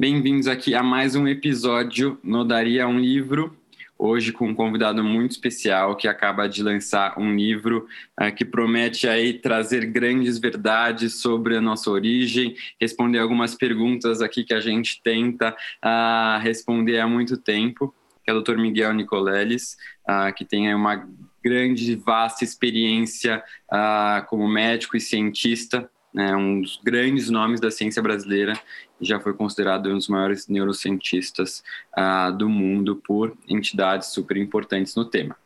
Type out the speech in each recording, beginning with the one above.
Bem-vindos aqui a mais um episódio no Daria um Livro. Hoje com um convidado muito especial que acaba de lançar um livro uh, que promete aí trazer grandes verdades sobre a nossa origem, responder algumas perguntas aqui que a gente tenta uh, responder há muito tempo, que é o Dr. Miguel Nicoleles, uh, que tem uma grande, vasta experiência como médico e cientista né, um dos grandes nomes da ciência brasileira, já foi considerado um dos maiores neurocientistas uh, do mundo por entidades super importantes no tema.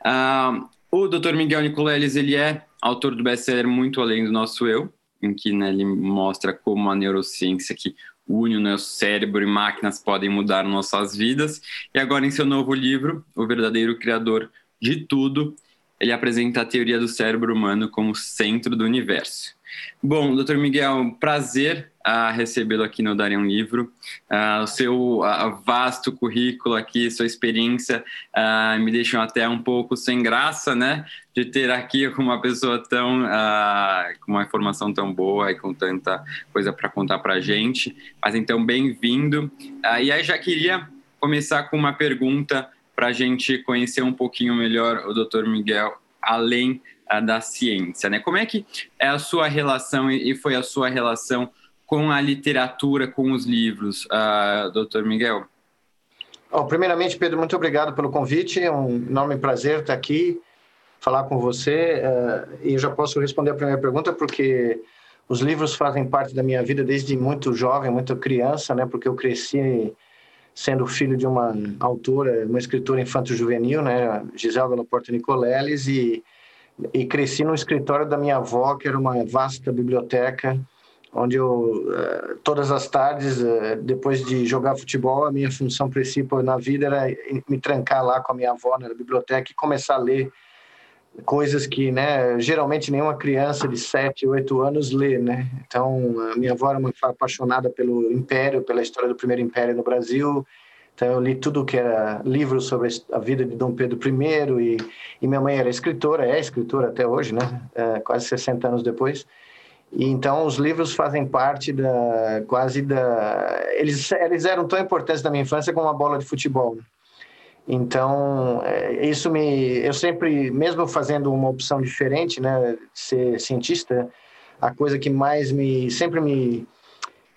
Uh, o Dr. Miguel Nicoleles, ele é autor do best-seller Muito Além do Nosso Eu, em que né, ele mostra como a neurociência que une o nosso cérebro e máquinas podem mudar nossas vidas. E agora, em seu novo livro, O Verdadeiro Criador de Tudo, ele apresenta a teoria do cérebro humano como centro do universo. Bom, doutor Miguel, prazer a recebê-lo aqui no Darem um Livro. Uh, o seu uh, vasto currículo aqui, sua experiência uh, me deixam até um pouco sem graça, né? De ter aqui uma pessoa tão com uma informação tão boa e com tanta coisa para contar para a gente. Mas então, bem-vindo. e aí já queria começar com uma pergunta para a gente conhecer um pouquinho melhor o doutor Miguel, além da ciência, né? Como é que é a sua relação e foi a sua relação com a literatura, com os livros, uh, doutor Miguel? Oh, primeiramente, Pedro, muito obrigado pelo convite. É um enorme prazer estar aqui, falar com você. Uh, e eu já posso responder a primeira pergunta, porque os livros fazem parte da minha vida desde muito jovem, muito criança, né? Porque eu cresci sendo filho de uma autora, uma escritora infanto-juvenil, né? Giselda Laporta Nicoleles, e e cresci no escritório da minha avó, que era uma vasta biblioteca, onde eu, eh, todas as tardes, eh, depois de jogar futebol, a minha função principal na vida era me trancar lá com a minha avó na biblioteca e começar a ler coisas que, né, geralmente nenhuma criança de 7, 8 anos lê, né? Então, a minha avó era uma apaixonada pelo Império, pela história do primeiro Império no Brasil, então, eu li tudo que era livro sobre a vida de Dom Pedro I e, e minha mãe era escritora, é escritora até hoje, né? É, quase 60 anos depois. E então os livros fazem parte da quase da eles eles eram tão importantes na minha infância como a bola de futebol. Então é, isso me eu sempre mesmo fazendo uma opção diferente, né, ser cientista, a coisa que mais me sempre me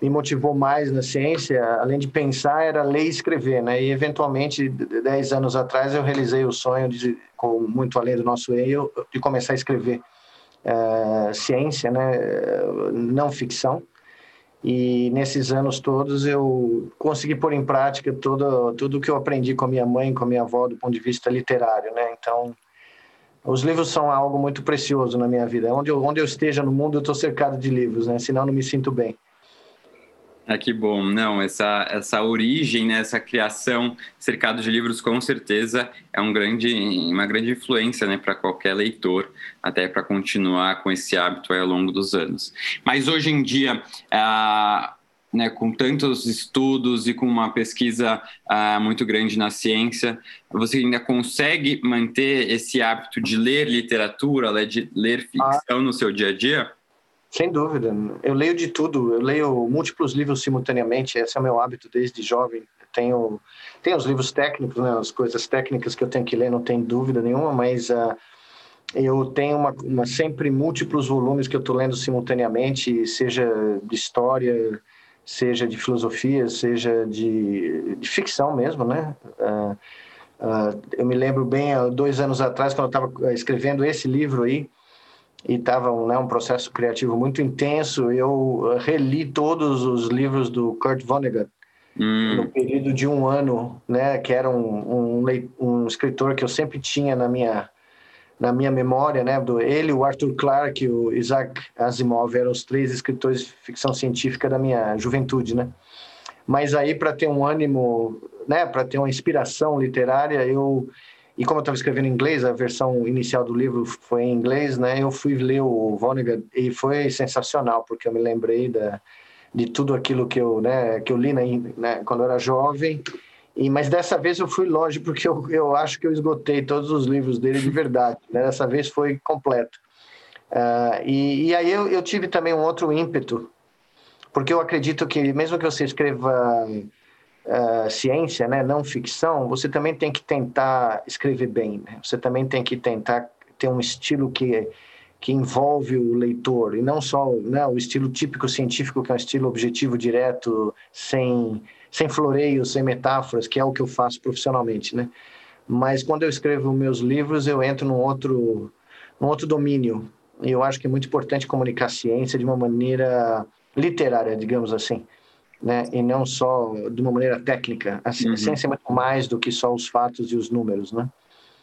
me motivou mais na ciência, além de pensar, era ler e escrever, né? E eventualmente, dez anos atrás, eu realizei o sonho de, com muito além do nosso eu, de começar a escrever uh, ciência, né? Não ficção. E nesses anos todos eu consegui pôr em prática tudo tudo que eu aprendi com a minha mãe, com a minha avó, do ponto de vista literário, né? Então os livros são algo muito precioso na minha vida. Onde eu, onde eu esteja no mundo, eu estou cercado de livros, né? Senão eu não me sinto bem. Ah, que bom. Não, essa, essa origem, né, essa criação cercado de livros, com certeza é um grande, uma grande influência né, para qualquer leitor, até para continuar com esse hábito ao longo dos anos. Mas hoje em dia, ah, né, com tantos estudos e com uma pesquisa ah, muito grande na ciência, você ainda consegue manter esse hábito de ler literatura, de ler ficção no seu dia a dia? Sem dúvida. Eu leio de tudo. Eu leio múltiplos livros simultaneamente. Esse é o meu hábito desde jovem. Tenho, tenho os livros técnicos, né, as coisas técnicas que eu tenho que ler, não tem dúvida nenhuma, mas uh, eu tenho uma, uma, sempre múltiplos volumes que eu estou lendo simultaneamente, seja de história, seja de filosofia, seja de, de ficção mesmo, né? Uh, uh, eu me lembro bem, dois anos atrás, quando eu estava escrevendo esse livro aí, e estava né, um processo criativo muito intenso. Eu reli todos os livros do Kurt Vonnegut hum. no período de um ano, né, que era um, um, um, escritor que eu sempre tinha na minha na minha memória, né, do ele, o Arthur Clarke, o Isaac Asimov eram os três escritores de ficção científica da minha juventude, né. Mas aí, para ter um ânimo, né, para ter uma inspiração literária, eu. E como eu estava escrevendo em inglês, a versão inicial do livro foi em inglês, né? Eu fui ler o Vonnegut e foi sensacional, porque eu me lembrei da, de tudo aquilo que eu, né, que eu li né, quando eu era jovem. E, mas dessa vez eu fui longe, porque eu, eu acho que eu esgotei todos os livros dele de verdade. Né? Dessa vez foi completo. Uh, e, e, aí eu, eu, tive também um outro ímpeto, porque eu acredito que mesmo que você escreva uh, ciência, né, não ficção, você também tem que tentar escrever bem. Né? Você também tem que tentar ter um estilo que que envolve o leitor e não só né, o estilo típico científico que é um estilo objetivo direto sem sem floreios sem metáforas que é o que eu faço profissionalmente né mas quando eu escrevo meus livros eu entro num outro num outro domínio e eu acho que é muito importante comunicar ciência de uma maneira literária, digamos assim, né? E não só de uma maneira técnica. A uhum. ciência é muito mais do que só os fatos e os números, né?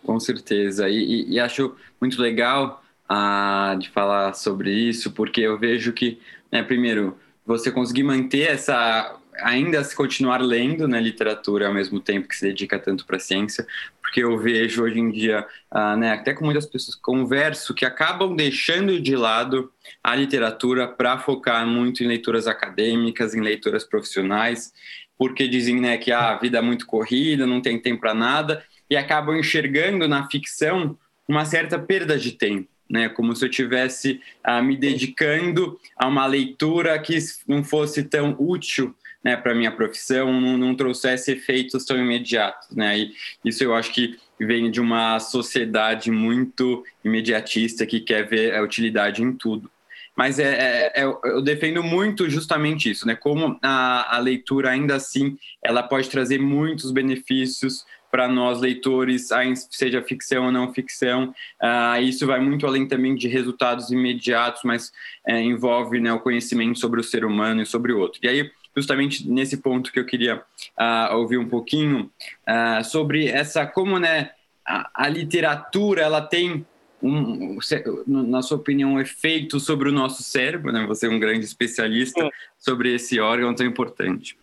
Com certeza. E, e, e acho muito legal ah, de falar sobre isso, porque eu vejo que, né, primeiro, você conseguir manter essa ainda se continuar lendo na né, literatura ao mesmo tempo que se dedica tanto para a ciência, porque eu vejo hoje em dia, uh, né, até com muitas pessoas converso, que acabam deixando de lado a literatura para focar muito em leituras acadêmicas, em leituras profissionais, porque dizem né, que ah, a vida é muito corrida, não tem tempo para nada, e acabam enxergando na ficção uma certa perda de tempo. Né, como se eu tivesse uh, me dedicando a uma leitura que não fosse tão útil né, para minha profissão não, não, trouxesse efeitos tão imediatos, né? E isso eu acho que vem de uma sociedade muito imediatista que quer ver a utilidade em tudo. Mas é, é, é, eu defendo muito justamente isso, né? Como a, a leitura ainda assim ela pode trazer muitos benefícios para nós leitores, seja ficção ou não ficção. Uh, isso vai muito além também de resultados imediatos, mas uh, envolve né, o conhecimento sobre o ser humano e sobre o outro. E aí justamente nesse ponto que eu queria uh, ouvir um pouquinho uh, sobre essa como né a, a, literatura ela tem um, na sua opinião um efeito sobre o nosso cérebro né? Você é um grande especialista Sim. sobre esse órgão tão importante.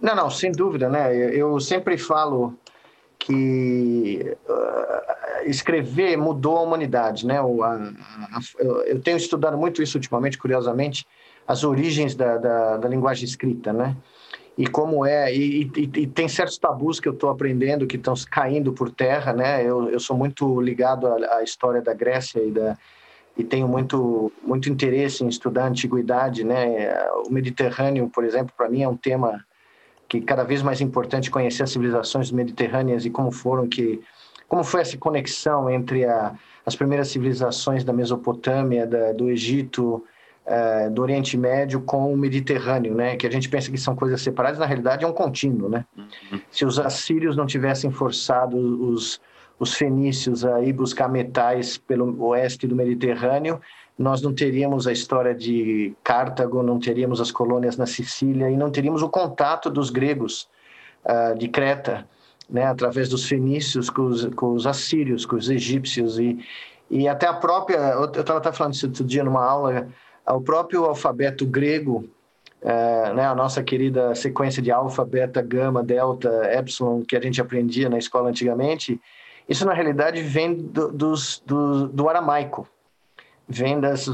Não não sem dúvida né? Eu sempre falo que uh, escrever mudou a humanidade né? O, a, a, eu tenho estudado muito isso ultimamente curiosamente as origens da, da, da linguagem escrita, né? E como é, e, e, e tem certos tabus que eu estou aprendendo que estão caindo por terra, né? Eu, eu sou muito ligado à, à história da Grécia e da, e tenho muito muito interesse em estudar a antiguidade, né? O Mediterrâneo, por exemplo, para mim é um tema que cada vez mais importante conhecer as civilizações mediterrâneas e como foram que como foi essa conexão entre a, as primeiras civilizações da Mesopotâmia, da, do Egito, é, do Oriente Médio com o Mediterrâneo, né? Que a gente pensa que são coisas separadas, na realidade é um contínuo, né? Uhum. Se os assírios não tivessem forçado os, os fenícios a ir buscar metais pelo oeste do Mediterrâneo, nós não teríamos a história de Cartago, não teríamos as colônias na Sicília e não teríamos o contato dos gregos uh, de Creta, né? Através dos fenícios com os, com os assírios, com os egípcios e e até a própria, eu estava falando isso outro dia numa aula, o próprio alfabeto grego, é, né, a nossa querida sequência de alfa, beta, gama, delta, epsilon, que a gente aprendia na escola antigamente, isso na realidade vem do, dos, do, do aramaico. Vem, das,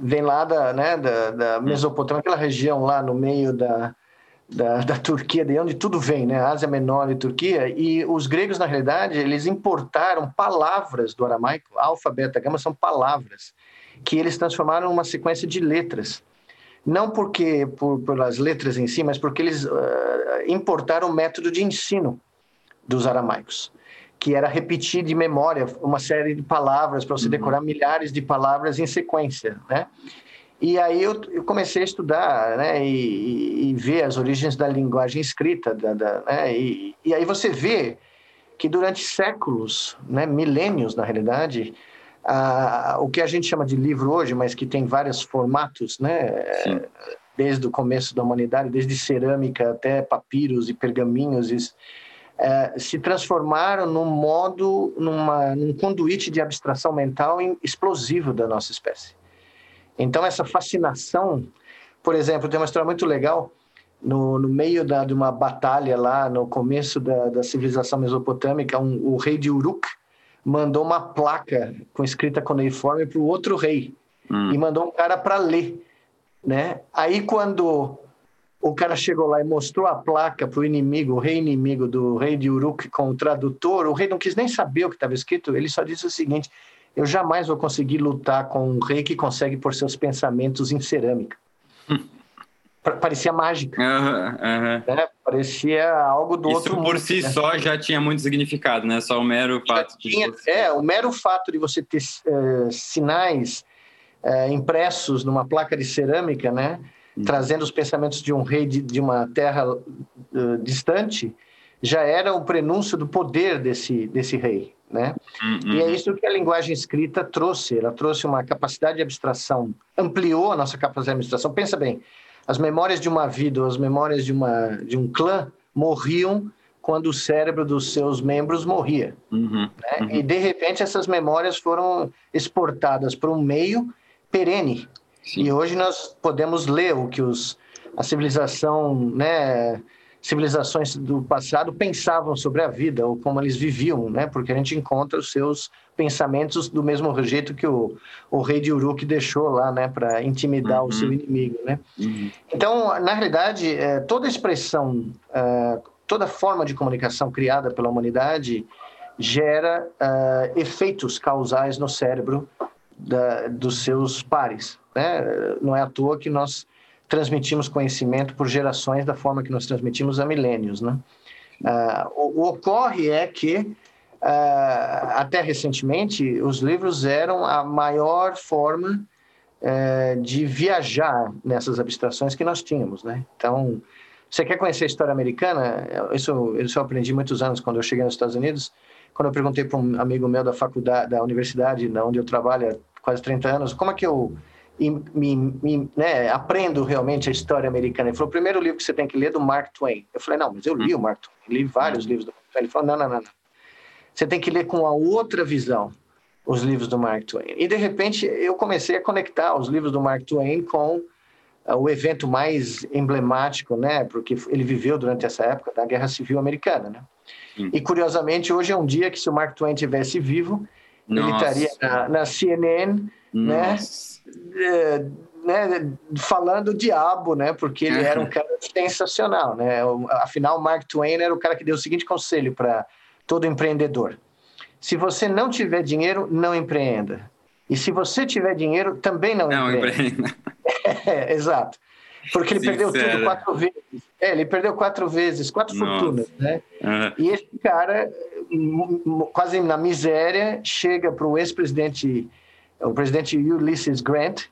vem lá da, né, da, da Mesopotâmia, aquela região lá no meio da, da, da, Turquia, de onde tudo vem, né? Ásia Menor e Turquia. E os gregos, na realidade, eles importaram palavras do aramaico, alfa, beta, gama, são palavras que eles transformaram numa sequência de letras. Não porque por, pelas letras em si, mas porque eles uh, importaram o método de ensino dos aramaicos, que era repetir de memória uma série de palavras para você uhum. decorar milhares de palavras em sequência, né? E aí eu, eu comecei a estudar, né, e, e, ver as origens da linguagem escrita, da, da né, e, e aí você vê que durante séculos, né, milênios na realidade, ah, o que a gente chama de livro hoje, mas que tem vários formatos, né? Sim. Desde o começo da humanidade, desde cerâmica até papiros e pergaminhos, é, se transformaram num modo, numa, num conduíte de abstração mental explosivo da nossa espécie. Então, essa fascinação, por exemplo, tem uma história muito legal. no, no meio da, de uma batalha lá, no começo da, da civilização mesopotâmica, um, o rei de Uruk mandou uma placa com escrita cuneiforme para o outro rei hum. e mandou um cara para ler, né? Aí quando o cara chegou lá e mostrou a placa para o inimigo, o rei inimigo do rei de Uruk com o tradutor, o rei não quis nem saber o que estava escrito, ele só disse o seguinte: eu jamais vou conseguir lutar com um rei que consegue pôr seus pensamentos em cerâmica. parecia mágica. Uhum, uhum. Né? Parecia algo do Isso outro por mundo, si né? só já tinha muito significado, né? Só o mero fato tinha, de você... É, o mero fato de você ter uh, sinais uh, impressos numa placa de cerâmica, né? Uhum. Trazendo os pensamentos de um rei de, de uma terra uh, distante, já era o prenúncio do poder desse, desse rei, né? Uhum. E é isso que a linguagem escrita trouxe. Ela trouxe uma capacidade de abstração, ampliou a nossa capacidade de abstração. Pensa bem, as memórias de uma vida, as memórias de, uma, de um clã morriam quando o cérebro dos seus membros morria. Uhum, né? uhum. E, de repente, essas memórias foram exportadas para um meio perene. Sim. E hoje nós podemos ler o que os, a civilização né, civilizações do passado pensavam sobre a vida ou como eles viviam, né? Porque a gente encontra os seus pensamentos do mesmo jeito que o, o rei de Uruk deixou lá, né? Para intimidar uhum. o seu inimigo, né? Uhum. Então, na realidade, é, toda expressão, é, toda forma de comunicação criada pela humanidade gera é, efeitos causais no cérebro da, dos seus pares, né? Não é à toa que nós transmitimos conhecimento por gerações da forma que nós transmitimos há milênios, né? Uh, o, o, ocorre é que até recentemente os livros eram a maior forma uh, de viajar nessas abstrações que nós tínhamos, né? Então, você quer conhecer a história americana? Isso, isso eu aprendi muitos anos quando eu cheguei nos Estados Unidos. Quando eu perguntei para um amigo meu da faculdade, da universidade, onde eu trabalho há quase 30 anos, como é que eu me, me né, aprendo realmente a história americana. Ele falou, o primeiro livro que você tem que ler é do Mark Twain. Eu falei, não, mas eu li o Mark Twain, li vários livros do Mark Twain. Ele falou, não, não, não, não. Você tem que ler com a outra visão os livros do Mark Twain. E, de repente, eu comecei a conectar os livros do Mark Twain com uh, o evento mais emblemático, né? Porque ele viveu durante essa época da Guerra Civil Americana, né? E, curiosamente, hoje é um dia que se o Mark Twain tivesse vivo, Nossa. ele estaria na, na CNN, né? Nossa. né? é, né, falando o diabo, né? Porque ele era um cara sensacional, né? Afinal, Mark Twain era o cara que deu o seguinte conselho para todo empreendedor: se você não tiver dinheiro, não empreenda. E se você tiver dinheiro, também não, não empreenda. empreenda. É, exato. Porque ele Sincero. perdeu tudo quatro vezes. É, ele perdeu quatro vezes, quatro Nossa. fortunas, né? Uhum. E esse cara, quase na miséria, chega para o ex-presidente o presidente Ulysses Grant,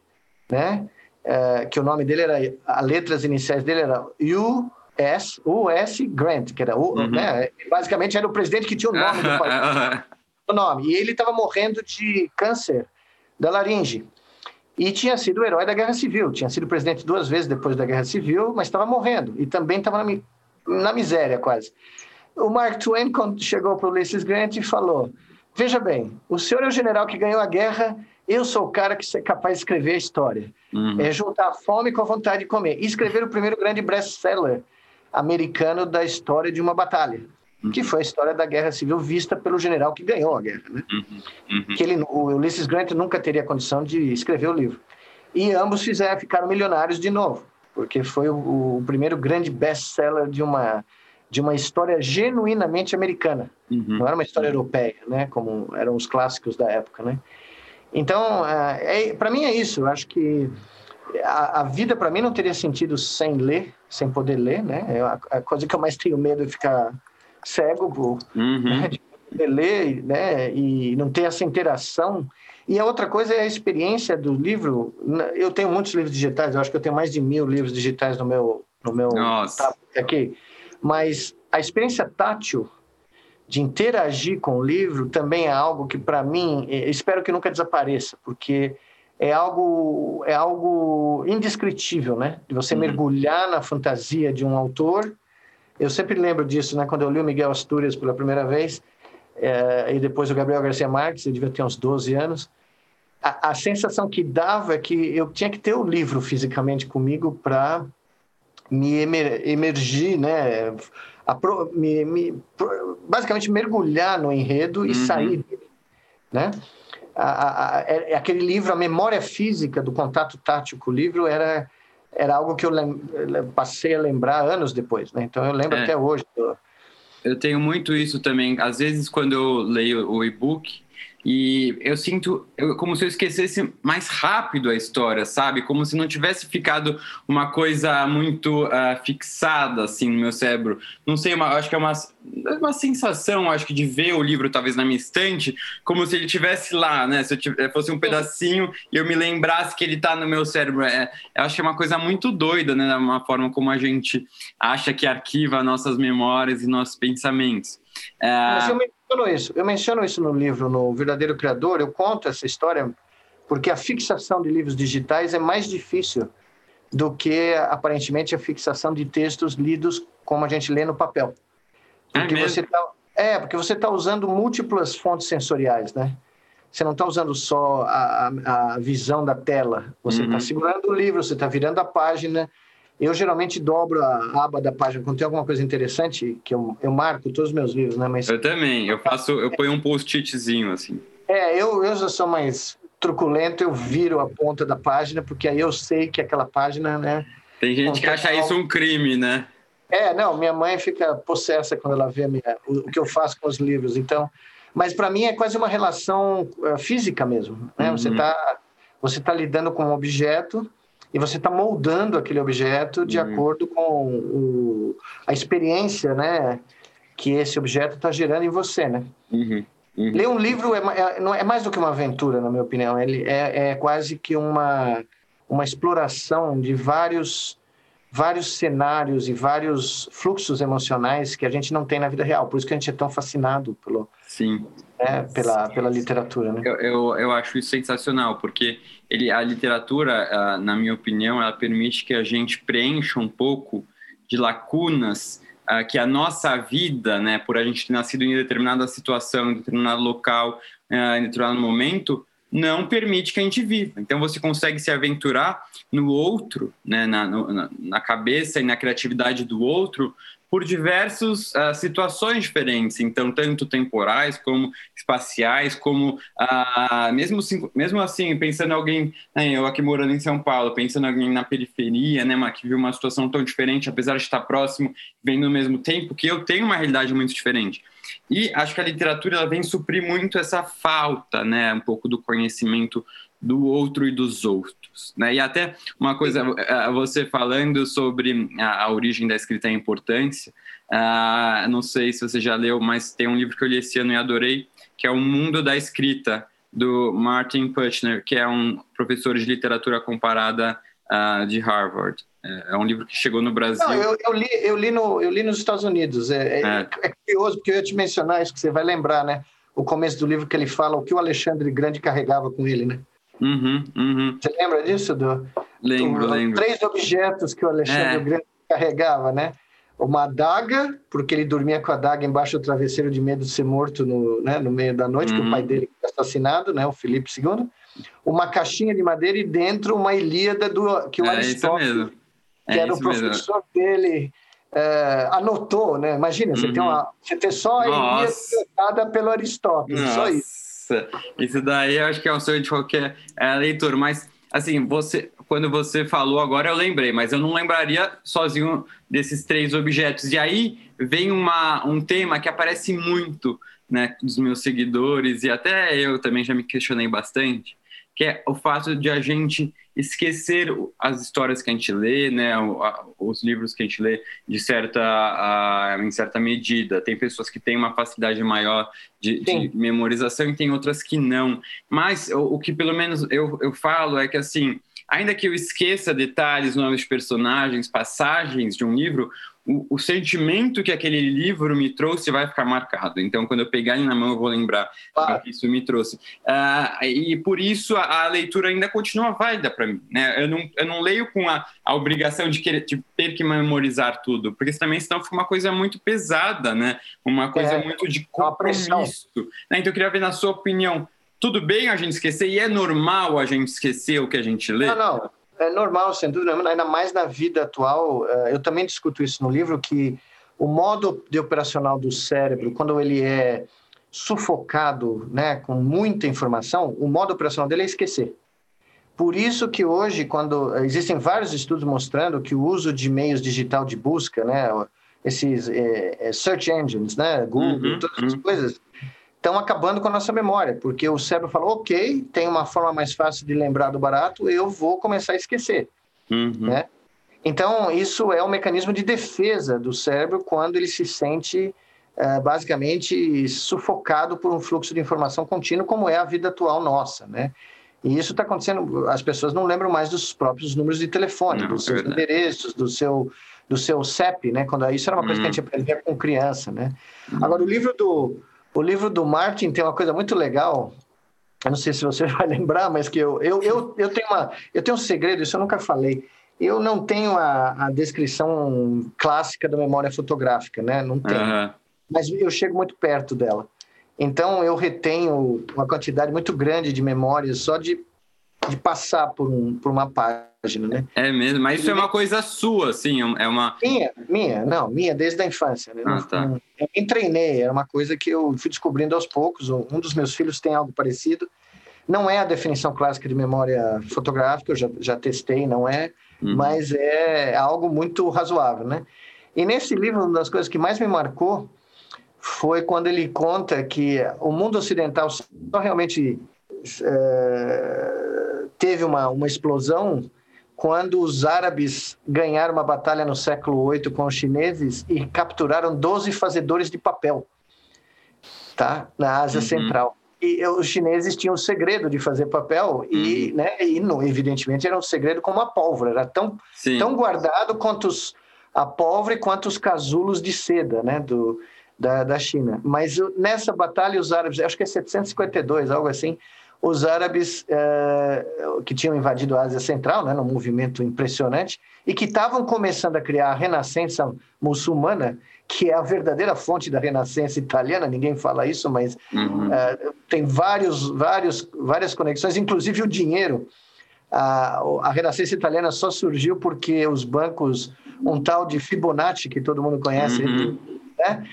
né? É, que o nome dele era, as letras iniciais dele era US, US Grant, que era o, uhum. né? Basicamente era o presidente que tinha o nome do país. o nome. E ele estava morrendo de câncer da laringe. E tinha sido o herói da Guerra Civil. Tinha sido presidente duas vezes depois da Guerra Civil, mas estava morrendo. E também estava na, na miséria, quase. O Mark Twain chegou para o Ulysses Grant e falou: Veja bem, o senhor é o general que ganhou a guerra eu sou o cara que é capaz de escrever a história. Uhum. É juntar a fome com a vontade de comer. E escrever o primeiro grande best-seller americano da história de uma batalha, uhum. que foi a história da Guerra Civil vista pelo general que ganhou a guerra. Né? Uhum. uhum. Que ele, o Ulysses Grant nunca teria condição de escrever o livro. E ambos fizeram, ficaram milionários de novo, porque foi o, o primeiro grande best-seller de uma de uma história genuinamente americana. Uhum. Não era uma história europeia, né? Como eram os clássicos da época, né? Então, é, é para mim é isso. Eu acho que a, a vida para mim não teria sentido sem ler, sem poder ler, né? É a, a, coisa que eu mais tenho medo é ficar cego por, uhum. né? de poder ler, né? E não ter essa interação. E a outra coisa é a experiência do livro. Eu tenho muitos livros digitais. Eu acho que eu tenho mais de mil livros digitais no meu no meu Nossa. aqui. Mas a experiência tátil de interagir com o livro também é algo que para mim espero que nunca desapareça porque é algo é algo indescritível né de você uhum. mergulhar na fantasia de um autor eu sempre lembro disso né quando eu li o Miguel Astúrias pela primeira vez é, e depois o Gabriel Garcia Marques eu devia ter uns 12 anos a, a sensação que dava é que eu tinha que ter o livro fisicamente comigo para me emergir, né? me, me, basicamente mergulhar no enredo e uhum. sair dele, né? A, a, a, é, é aquele livro, a memória física do contato tátil com o livro era era algo que eu lem, passei a lembrar anos depois, né? Então eu lembro é. até hoje. Eu tenho muito isso também. Às vezes quando eu leio o e-book, e eu sinto eu, como se eu esquecesse mais rápido a história, sabe? Como se não tivesse ficado uma coisa muito uh, fixada assim no meu cérebro. Não sei, uma, acho que é uma, uma sensação, acho que de ver o livro talvez na minha estante, como se ele tivesse lá, né? Se eu tivesse, fosse um pedacinho e eu me lembrasse que ele está no meu cérebro. É, eu acho que é uma coisa muito doida, né? Uma forma como a gente acha que arquiva nossas memórias e nossos pensamentos. É... Mas eu menciono isso. Eu menciono isso no livro, no Verdadeiro Criador. Eu conto essa história porque a fixação de livros digitais é mais difícil do que aparentemente a fixação de textos lidos como a gente lê no papel. É porque é, você tá, é porque você está usando múltiplas fontes sensoriais, né? Você não está usando só a, a, visão da tela. Você está uhum. segurando o livro, você está virando a página, eu geralmente dobro a aba da página quando tem alguma coisa interessante, que eu, eu marco todos os meus livros, né? Mas... Eu também, eu faço, eu ponho um post-itzinho assim. É, eu, eu já sou mais truculento, eu viro a ponta da página, porque aí eu sei que aquela página, né? Tem gente que acha isso um crime, né? É, não, minha mãe fica possessa quando ela vê minha, o, o que eu faço com os livros, então... Mas para mim é quase uma relação uh, física mesmo, né? Uhum. Você está você tá lidando com um objeto e você está moldando aquele objeto de uhum. acordo com o, a experiência, né, que esse objeto está gerando em você, né? Uhum. Uhum. Ler um livro é, é, não é mais do que uma aventura, na minha opinião. Ele é, é quase que uma uma exploração de vários vários cenários e vários fluxos emocionais que a gente não tem na vida real. Por isso que a gente é tão fascinado pelo, Sim. Né, pela, pela literatura. Né? Eu, eu, eu, acho isso sensacional, porque ele, a literatura, na minha opinião, ela permite que a gente preencha um pouco de lacunas que a nossa vida, né, por a gente ter nascido em determinada situação, em determinado local, em determinado momento, não permite que a gente viva. Então você consegue se aventurar no outro, né, na, na, na cabeça e na criatividade do outro, por diversas uh, situações diferentes, então tanto temporais como espaciais, como uh, mesmo, assim, mesmo assim pensando alguém, né, eu aqui morando em São Paulo, pensando alguém na periferia, né, que viu uma situação tão diferente, apesar de estar próximo, vendo ao mesmo tempo, que eu tenho uma realidade muito diferente. E acho que a literatura ela vem suprir muito essa falta, né, um pouco do conhecimento do outro e dos outros. Né? E até uma coisa, eh, você falando sobre a, a origem da escrita e a importância, uh, não sei se você já leu, mas tem um livro que eu li esse ano e adorei, que é O Mundo da Escrita, do Martin Putchner, que é um professor de literatura comparada uh, de Harvard. É, é um livro que chegou no Brasil. Não, eu, eu, li, eu, li no, eu li nos Estados Unidos. É, é. é, é curioso, porque eu ia te mencionar isso que você vai lembrar, né? O começo do livro que ele fala o que o Alexandre Grande carregava com ele, né? Uhum, uhum. Você lembra disso? Do, lembro, do, lembro. Três objetos que o Alexandre é. Grande carregava, né? Uma adaga, porque ele dormia com a adaga embaixo do travesseiro de medo de ser morto no, né, no meio da noite, uhum. que o uhum. pai dele foi assassinado, né, o Felipe II. Uma caixinha de madeira e dentro uma Ilíada do, que o é Aristóteles, é que era o professor mesmo. dele, é, anotou, né? Imagina, uhum. você, tem uma, você tem só a Ilíada pelo Aristóteles, Nossa. só isso. Isso daí eu acho que é um sonho de qualquer é, leitor. Mas, assim, você, quando você falou agora, eu lembrei, mas eu não lembraria sozinho desses três objetos. E aí vem uma, um tema que aparece muito né, dos meus seguidores, e até eu também já me questionei bastante, que é o fato de a gente esquecer as histórias que a gente lê, né, os livros que a gente lê de certa, em certa medida. Tem pessoas que têm uma facilidade maior de, de memorização e tem outras que não. Mas o, o que pelo menos eu, eu falo é que assim, ainda que eu esqueça detalhes, nomes de personagens, passagens de um livro, o, o, sentimento que aquele livro me trouxe vai ficar marcado. Então, quando eu pegar ele na mão, eu vou lembrar claro. que isso me trouxe. Uh, e por isso a, a, leitura ainda continua válida para mim. Né? Eu, não, eu não leio com a, a obrigação de, querer, de ter que memorizar tudo, porque também senão fica uma coisa muito pesada, né? uma coisa é, muito de compromisso. Né? Então, eu queria ver, na sua opinião, tudo bem a gente esquecer e é normal a gente esquecer o que a gente lê? Não, não. É normal, sem dúvida, ainda mais na vida atual. Uh, eu também discuto isso no livro, que o modo de operacional do cérebro, quando ele é sufocado, né, com muita informação, o modo operacional dele é esquecer. Por isso que hoje, quando existem vários estudos mostrando que o uso de meios digital de busca, né, esses é, search engines, né, Google, uhum, todas essas uhum. coisas, estão acabando com a nossa memória, porque o cérebro fala, ok, tem uma forma mais fácil de lembrar do barato, eu vou começar a esquecer, uhum. né? Então, isso é um mecanismo de defesa do cérebro quando ele se sente uh, basicamente sufocado por um fluxo de informação contínuo, como é a vida atual nossa, né? E isso está acontecendo, as pessoas não lembram mais dos próprios números de telefone, não, dos seus é endereços, do seu, do seu CEP, né? Quando isso era uma coisa que a gente uhum. aprendia com criança, né? Uhum. Agora, o livro do, o livro do Martin tem uma coisa muito legal, eu não sei se você vai lembrar, mas que eu, eu, eu, eu, tenho, uma, eu tenho um segredo, isso eu nunca falei. Eu não tenho a, a descrição clássica da memória fotográfica, né? Não tenho. Uhum. Mas eu chego muito perto dela. Então, eu retenho uma quantidade muito grande de memórias só de, de passar por, um, por uma página, né? É mesmo, mas isso é uma coisa sua, assim, é uma... Minha, minha, não, minha desde a infância. Né? Ah, tá. Eu me treinei, era uma coisa que eu fui descobrindo aos poucos, um dos meus filhos tem algo parecido, não é a definição clássica de memória fotográfica, eu já, já testei, não é, uhum. mas é algo muito razoável, né? E nesse livro, uma das coisas que mais me marcou foi quando ele conta que o mundo ocidental só realmente é, teve uma, uma explosão quando os árabes ganharam uma batalha no século VIII com os chineses e capturaram 12 fazedores de papel tá? na Ásia uhum. Central. E os chineses tinham o segredo de fazer papel e, uhum. né, e não, evidentemente era um segredo como a pólvora, era tão, tão guardado quanto os, a pólvora e quanto os casulos de seda né, do, da, da China. Mas nessa batalha, os árabes, acho que é 752, algo assim, os árabes eh, que tinham invadido a Ásia Central, né, num movimento impressionante, e que estavam começando a criar a renascença muçulmana, que é a verdadeira fonte da renascença italiana, ninguém fala isso, mas uhum. uh, tem vários, vários, várias conexões, inclusive o dinheiro. A, a renascença italiana só surgiu porque os bancos, um tal de Fibonacci, que todo mundo conhece, uhum. Né?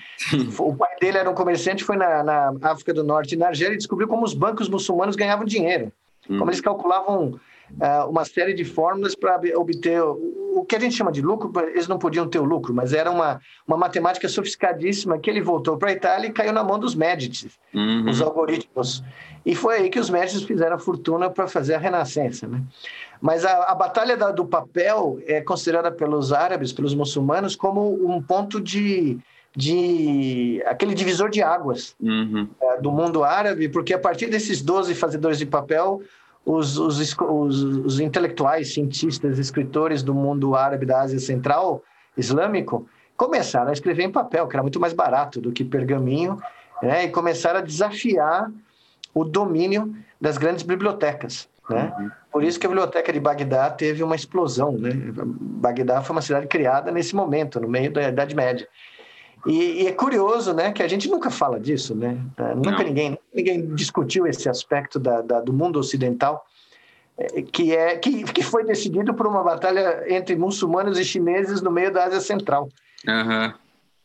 O pai dele era um comerciante, foi na, na África do Norte e na Argélia e descobriu como os bancos muçulmanos ganhavam dinheiro. Como hum. eles calculavam uh, uma série de fórmulas para obter o, o, que a gente chama de lucro, eles não podiam ter o lucro, mas era uma, uma matemática sofisticadíssima que ele voltou para a Itália e caiu na mão dos Médici, uhum. os algoritmos. E foi aí que os Médici fizeram a fortuna para fazer a renascença. Né? Mas a, a batalha da, do papel é considerada pelos árabes, pelos muçulmanos, como um ponto de de aquele divisor de águas uhum. é, do mundo árabe, porque a partir desses 12 fazedores de papel, os, os, os, os, intelectuais, cientistas, escritores do mundo árabe da Ásia Central islâmico começaram a escrever em papel, que era muito mais barato do que pergaminho, né, e começaram a desafiar o domínio das grandes bibliotecas. Né? Uhum. Por isso que a biblioteca de Bagdá teve uma explosão. Né? Bagdá foi uma cidade criada nesse momento, no meio da Idade Média. E, e, é curioso, né, que a gente nunca fala disso, né? É, nunca ninguém, ninguém discutiu esse aspecto da, da, do mundo ocidental, é, que é que, que foi decidido por uma batalha entre muçulmanos e chineses no meio da Ásia Central. Uhum.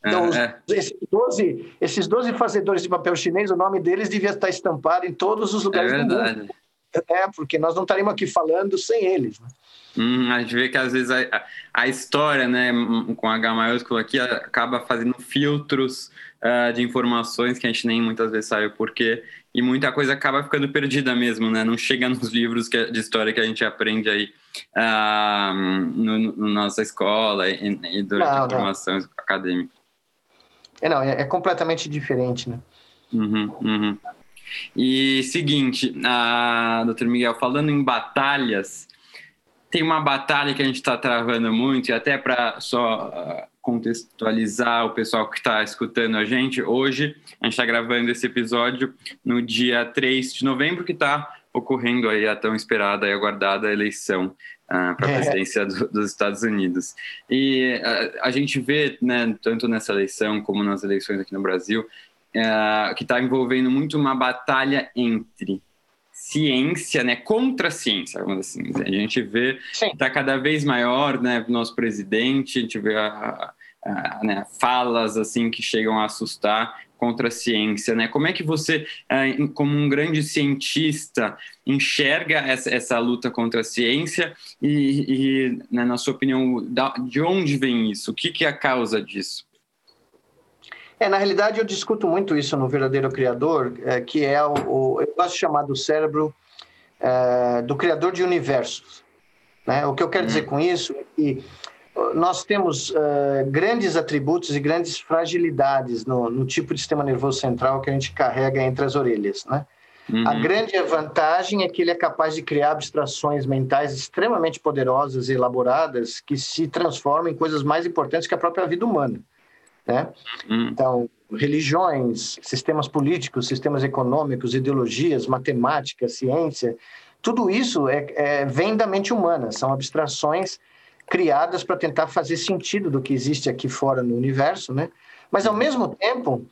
Então, os, é. esses, 12, esses 12 fazedores de papel chinês, o nome deles devia estar estampado em todos os lugares é do mundo. É, porque nós não estaríamos aqui falando sem eles. Né? Hum, a gente vê que às vezes a, a, história, né, com H maiúsculo aqui, acaba fazendo filtros uh, de informações que a gente nem muitas vezes sabe o porquê, e muita coisa acaba ficando perdida mesmo, né? Não chega nos livros que, de história que a gente aprende aí uh, no, no, nossa escola e, e durante não, a formação não. acadêmica. É, não, é, é completamente diferente, né? Uhum, uhum. E seguinte, uh, doutor Miguel, falando em batalhas, tem uma batalha que a gente está travando muito, e até para só uh, contextualizar o pessoal que está escutando a gente, hoje a gente está gravando esse episódio no dia 3 de novembro, que está ocorrendo aí a tão esperada e aguardada eleição ah, para a é. presidência do, dos Estados Unidos. E uh, a gente vê, né, tanto nessa eleição como nas eleições aqui no Brasil, que está envolvendo muito uma batalha entre ciência, né, contra a ciência, vamos assim. A gente vê está cada vez maior, né, nosso presidente, a gente vê a, a, né, falas assim que chegam a assustar contra a ciência, né? Como é que você, é, como um grande cientista, enxerga essa, essa luta contra a ciência e, e né, na sua opinião, de onde vem isso? O que, que é a causa disso? É, na realidade, eu discuto muito isso no Verdadeiro Criador, é, que é o, o, eu gosto de chamar do cérebro é, do criador de universos. Né? O que eu quero dizer hum. com isso é que nós temos uh, grandes atributos e grandes fragilidades no, no, tipo de sistema nervoso central que a gente carrega entre as orelhas, né? Uhum. A grande vantagem é que ele é capaz de criar abstrações mentais extremamente poderosas e elaboradas que se transformam em coisas mais importantes que a própria vida humana, né? Uhum. Então, religiões, sistemas políticos, sistemas econômicos, ideologias, matemática, ciência, tudo isso é, é, vem da mente humana, são abstrações criadas para tentar fazer sentido do que existe aqui fora no universo, né? Mas ao mesmo tempo,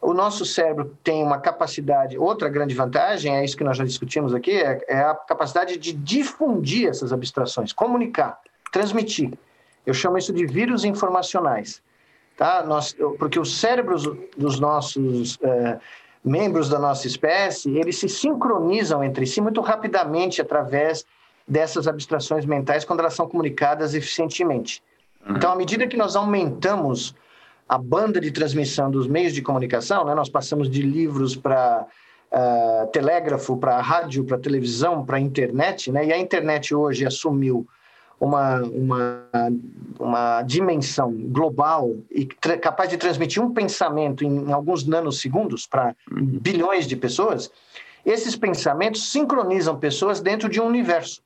o nosso cérebro tem uma capacidade, outra grande vantagem, é isso que nós já discutimos aqui, é, é a capacidade de difundir essas abstrações, comunicar, transmitir. Eu chamo isso de vírus informacionais, tá? Nós, porque os cérebros dos nossos é, membros da nossa espécie, eles se sincronizam entre si muito rapidamente através dessas abstrações mentais quando elas são comunicadas eficientemente. Uhum. Então, à medida que nós aumentamos a banda de transmissão dos meios de comunicação, né, nós passamos de livros para uh, eh, telégrafo, para rádio, para televisão, para internet, né, e a internet hoje assumiu uma, uma, uma dimensão global e capaz de transmitir um pensamento em, em alguns nanosegundos para uhum. bilhões de pessoas, esses pensamentos sincronizam pessoas dentro de um universo.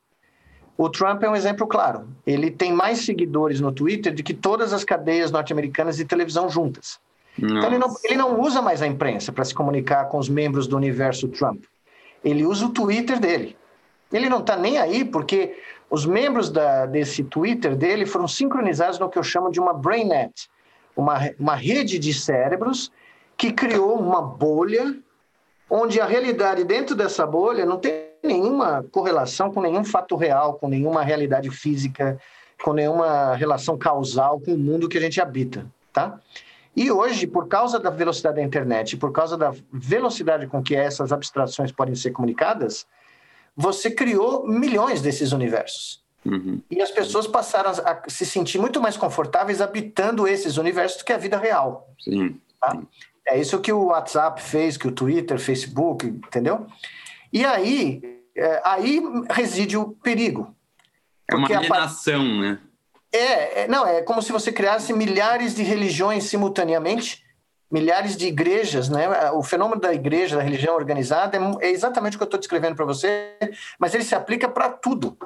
O Trump é um exemplo claro. Ele tem mais seguidores no Twitter do que todas as cadeias norte-americanas de televisão juntas. Nossa. Então, ele não, ele não usa mais a imprensa para se comunicar com os membros do universo Trump. Ele usa o Twitter dele. Ele não está nem aí porque os membros da, desse Twitter dele foram sincronizados no que eu chamo de uma brainnet, uma, uma rede de cérebros que criou uma bolha onde a realidade dentro dessa bolha não tem nenhuma correlação com nenhum fato real, com nenhuma realidade física, com nenhuma relação causal com o mundo que a gente habita, tá? E hoje, por causa da velocidade da internet, por causa da velocidade com que essas abstrações podem ser comunicadas, você criou milhões desses universos. Uhum. E as pessoas passaram a se sentir muito mais confortáveis habitando esses universos do que a vida real. Sim. Tá? É isso que o WhatsApp fez, que o Twitter, Facebook, entendeu? E aí, é, aí reside o perigo. É uma alienação, a... né? É, é, não, é como se você criasse milhares de religiões simultaneamente, milhares de igrejas, né? O fenômeno da igreja, da religião organizada, é, é exatamente o que eu estou descrevendo para você, mas ele se aplica para tudo.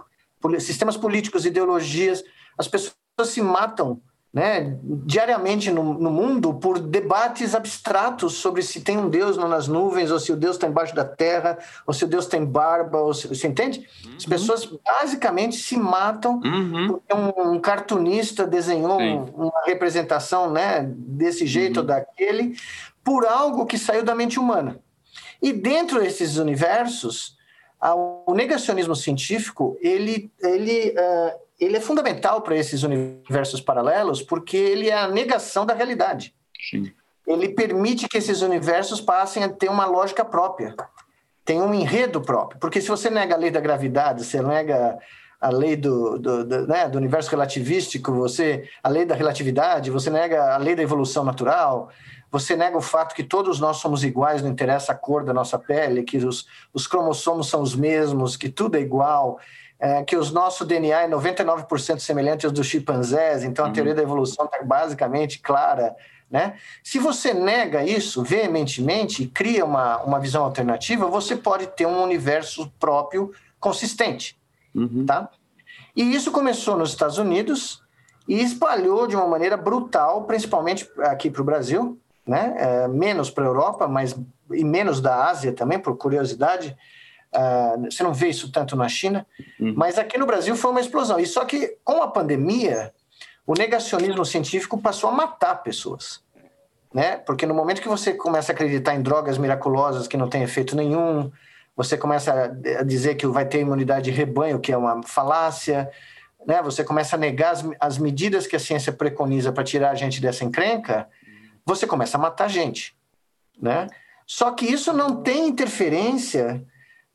Sistemas políticos, ideologias, as pessoas se matam né, diariamente no, no, mundo por debates abstratos sobre se tem um Deus nas nuvens, ou se o Deus está embaixo da terra, ou se o Deus tem barba, ou se, você entende? Uhum. As pessoas basicamente se matam uhum. porque um, um, cartunista desenhou uma representação né, desse jeito uhum. ou daquele, por algo que saiu da mente humana. E dentro desses universos, o negacionismo científico ele, ele uh, ele é fundamental para esses universos paralelos porque ele é a negação da realidade. Sim. Ele permite que esses universos passem a ter uma lógica própria, tem um enredo próprio. Porque se você nega a lei da gravidade, você nega a lei do, do, do, né, do universo relativístico, você a lei da relatividade, você nega a lei da evolução natural, você nega o fato que todos nós somos iguais, não interessa a cor da nossa pele, que os, os cromossomos são os mesmos, que tudo é igual é, que o nosso DNA é 99% semelhante aos dos chimpanzés, então a uhum. teoria da evolução está basicamente clara. Né? Se você nega isso veementemente e cria uma, uma visão alternativa, você pode ter um universo próprio consistente. Uhum. Tá? E isso começou nos Estados Unidos e espalhou de uma maneira brutal, principalmente aqui para o Brasil, né? É, menos para a Europa, mas e menos da Ásia também, por curiosidade. Uh, você não vê isso tanto na China, uhum. mas aqui no Brasil foi uma explosão. E só que com a pandemia, o negacionismo científico passou a matar pessoas. Né? Porque no momento que você começa a acreditar em drogas miraculosas que não têm efeito nenhum, você começa a dizer que vai ter imunidade de rebanho, que é uma falácia, né? Você começa a negar as, as medidas que a ciência preconiza para tirar a gente dessa encrenca, você começa a matar gente, né? Só que isso não tem interferência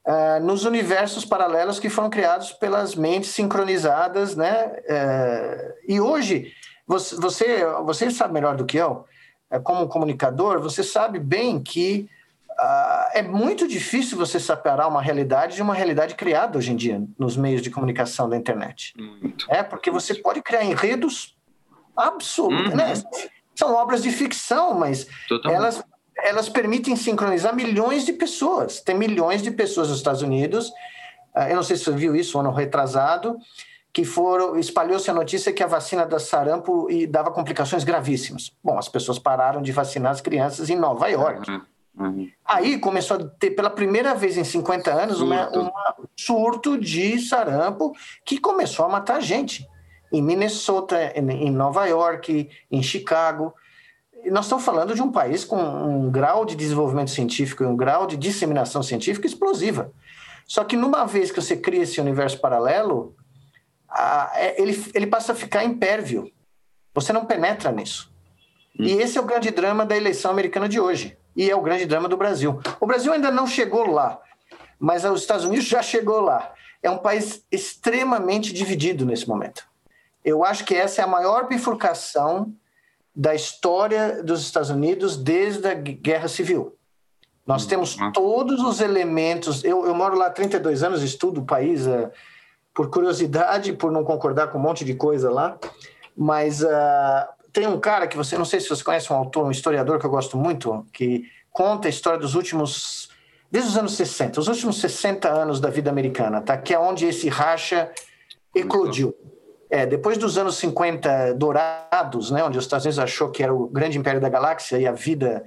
uh, nos universos paralelos que foram criados pelas mentes sincronizadas, né? Uh, e hoje você, você, você sabe melhor do que eu, uh, como comunicador, você sabe bem que uh, é muito difícil você separar uma realidade de uma realidade criada hoje em dia nos meios de comunicação da internet. Muito. É porque você pode criar enredos absolutos, né? uhum. né? São obras de ficção, mas elas elas permitem sincronizar milhões de pessoas. Tem milhões de pessoas nos Estados Unidos. Ah, eu não sei se você viu isso ano retrasado, que foram espalhou-se a notícia que a vacina da sarampo dava complicações gravíssimas. Bom, as pessoas pararam de vacinar as crianças em Nova York. Uhum. Uhum. Aí começou a ter, pela primeira vez em 50 anos, um surto de sarampo que começou a matar gente. Em Minnesota, em Nova York, em Chicago. Nós estamos falando de um país com um grau de desenvolvimento científico e um grau de disseminação científica explosiva. Só que numa vez que você cria esse universo paralelo, a, é, ele, ele passa a ficar impérvio. Você não penetra nisso. Hum. E esse é o grande drama da eleição americana de hoje e é o grande drama do Brasil. O Brasil ainda não chegou lá, mas os Estados Unidos já chegou lá. É um país extremamente dividido nesse momento. Eu acho que essa é a maior bifurcação da história dos Estados Unidos desde a Guerra Civil. Nós temos uhum. todos os elementos. Eu, eu moro lá há 32 anos, estudo o país uh, por curiosidade, por não concordar com um monte de coisa lá, mas uh, tem um cara que você, não sei se você conhece, um autor, um historiador que eu gosto muito, que conta a história dos últimos, desde os anos 60, os últimos 60 anos da vida americana, tá? que é onde esse racha eclodiu. É, depois dos anos 50 dourados, né, onde os Estados Unidos achou que era o grande império da galáxia e a vida,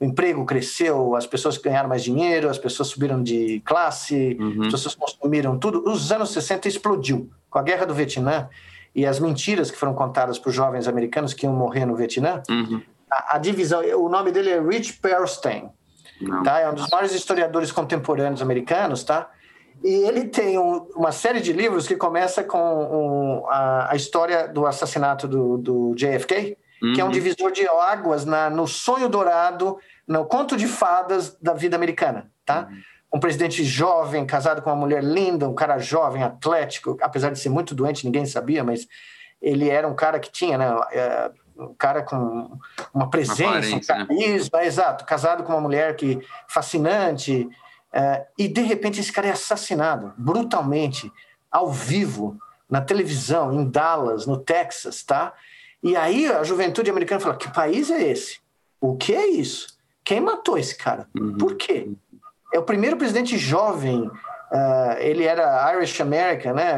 o emprego cresceu, as pessoas ganharam mais dinheiro, as pessoas subiram de classe, uhum. as pessoas consumiram tudo, os anos 60 explodiu. Com a guerra do Vietnã, e as mentiras que foram contadas os jovens americanos que iam morrer no Vietnã, uhum. a, a, divisão, o nome dele é Rich Perlstein, tá? é um dos maiores historiadores contemporâneos americanos, tá? E ele tem um, uma série de livros que começa com um, a, a, história do assassinato do, do JFK, uhum. que é um uhum. divisor de águas na, no sonho dourado, no conto de fadas da vida americana, tá? Uhum um presidente jovem, casado com uma mulher linda, um cara jovem, atlético, apesar de ser muito doente, ninguém sabia, mas ele era um cara que tinha, né, é, um cara com uma presença, uma um né? carisma, né? exato, casado com uma mulher que fascinante, é, e de repente esse cara é assassinado brutalmente, ao vivo, na televisão, em Dallas, no Texas, tá? E aí a juventude americana fala: que país é esse? O que é isso? Quem matou esse cara? Uhum. Por quê? é o primeiro presidente jovem. Uh, ele era Irish American, né,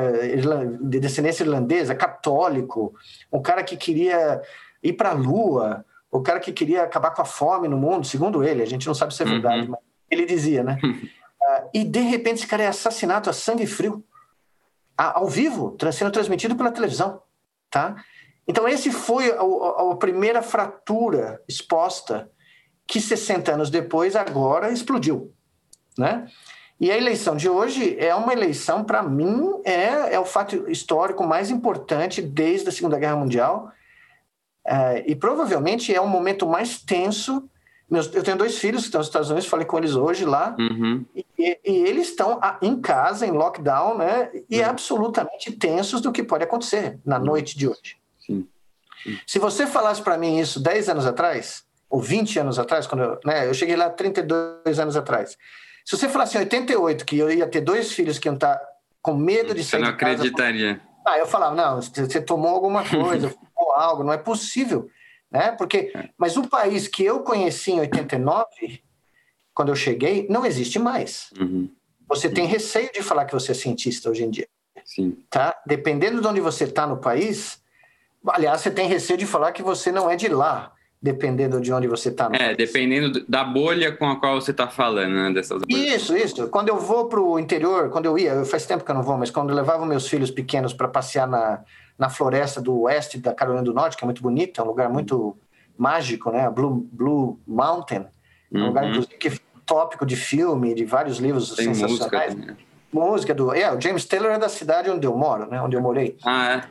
de descendência irlandesa, católico, um cara que queria ir para a Lua, o cara que queria acabar com a fome no mundo, segundo ele. A gente não sabe se é verdade, uhum. mas ele dizia, né? Uh, e de repente esse cara é assassinado a sangue frio, a, ao vivo, sendo transmitido pela televisão, tá? Então esse foi a, a, a primeira fratura exposta que 60 anos depois agora explodiu né? E a eleição de hoje é uma eleição, para mim, é, é o fato histórico mais importante desde a Segunda Guerra Mundial. É, e provavelmente é o momento mais tenso. Meus, eu tenho dois filhos que estão nos Estados Unidos, falei com eles hoje lá, uhum. e, e, eles estão em casa, em lockdown, né? E uhum. absolutamente tensos do que pode acontecer na uhum. noite de hoje. Sim. Sim. Se você falasse para mim isso 10 anos atrás, ou 20 anos atrás, quando eu, né, eu cheguei lá 32 anos atrás, se você falasse em 88 que eu ia ter dois filhos que iam estar com medo de sair Você não acreditaria. Ah, eu falava, não, você tomou alguma coisa, fumou algo, não é possível. Né? Porque, é. mas o país que eu conheci em 89, quando eu cheguei, não existe mais. Uhum. Você tem receio de falar que você é cientista hoje em dia. Sim. Tá? Dependendo de onde você está no país, aliás, você tem receio de falar que você não é de lá dependendo de onde você está. É, país. dependendo da bolha com a qual você está falando, né, dessas bolhas. Isso, isso. Quando eu vou para o interior, quando eu ia, faz tempo que eu não vou, mas quando eu levava meus filhos pequenos para passear na, na floresta do oeste da Carolina do Norte, que é muito bonita, é um lugar muito mágico, né? Blue, Blue Mountain, é um lugar, uhum. inclusive, que tópico de filme, de vários livros Tem sensacionais. música, né? Música do. É, o James Taylor é da cidade onde eu moro, né? Onde eu morei. Ah, é?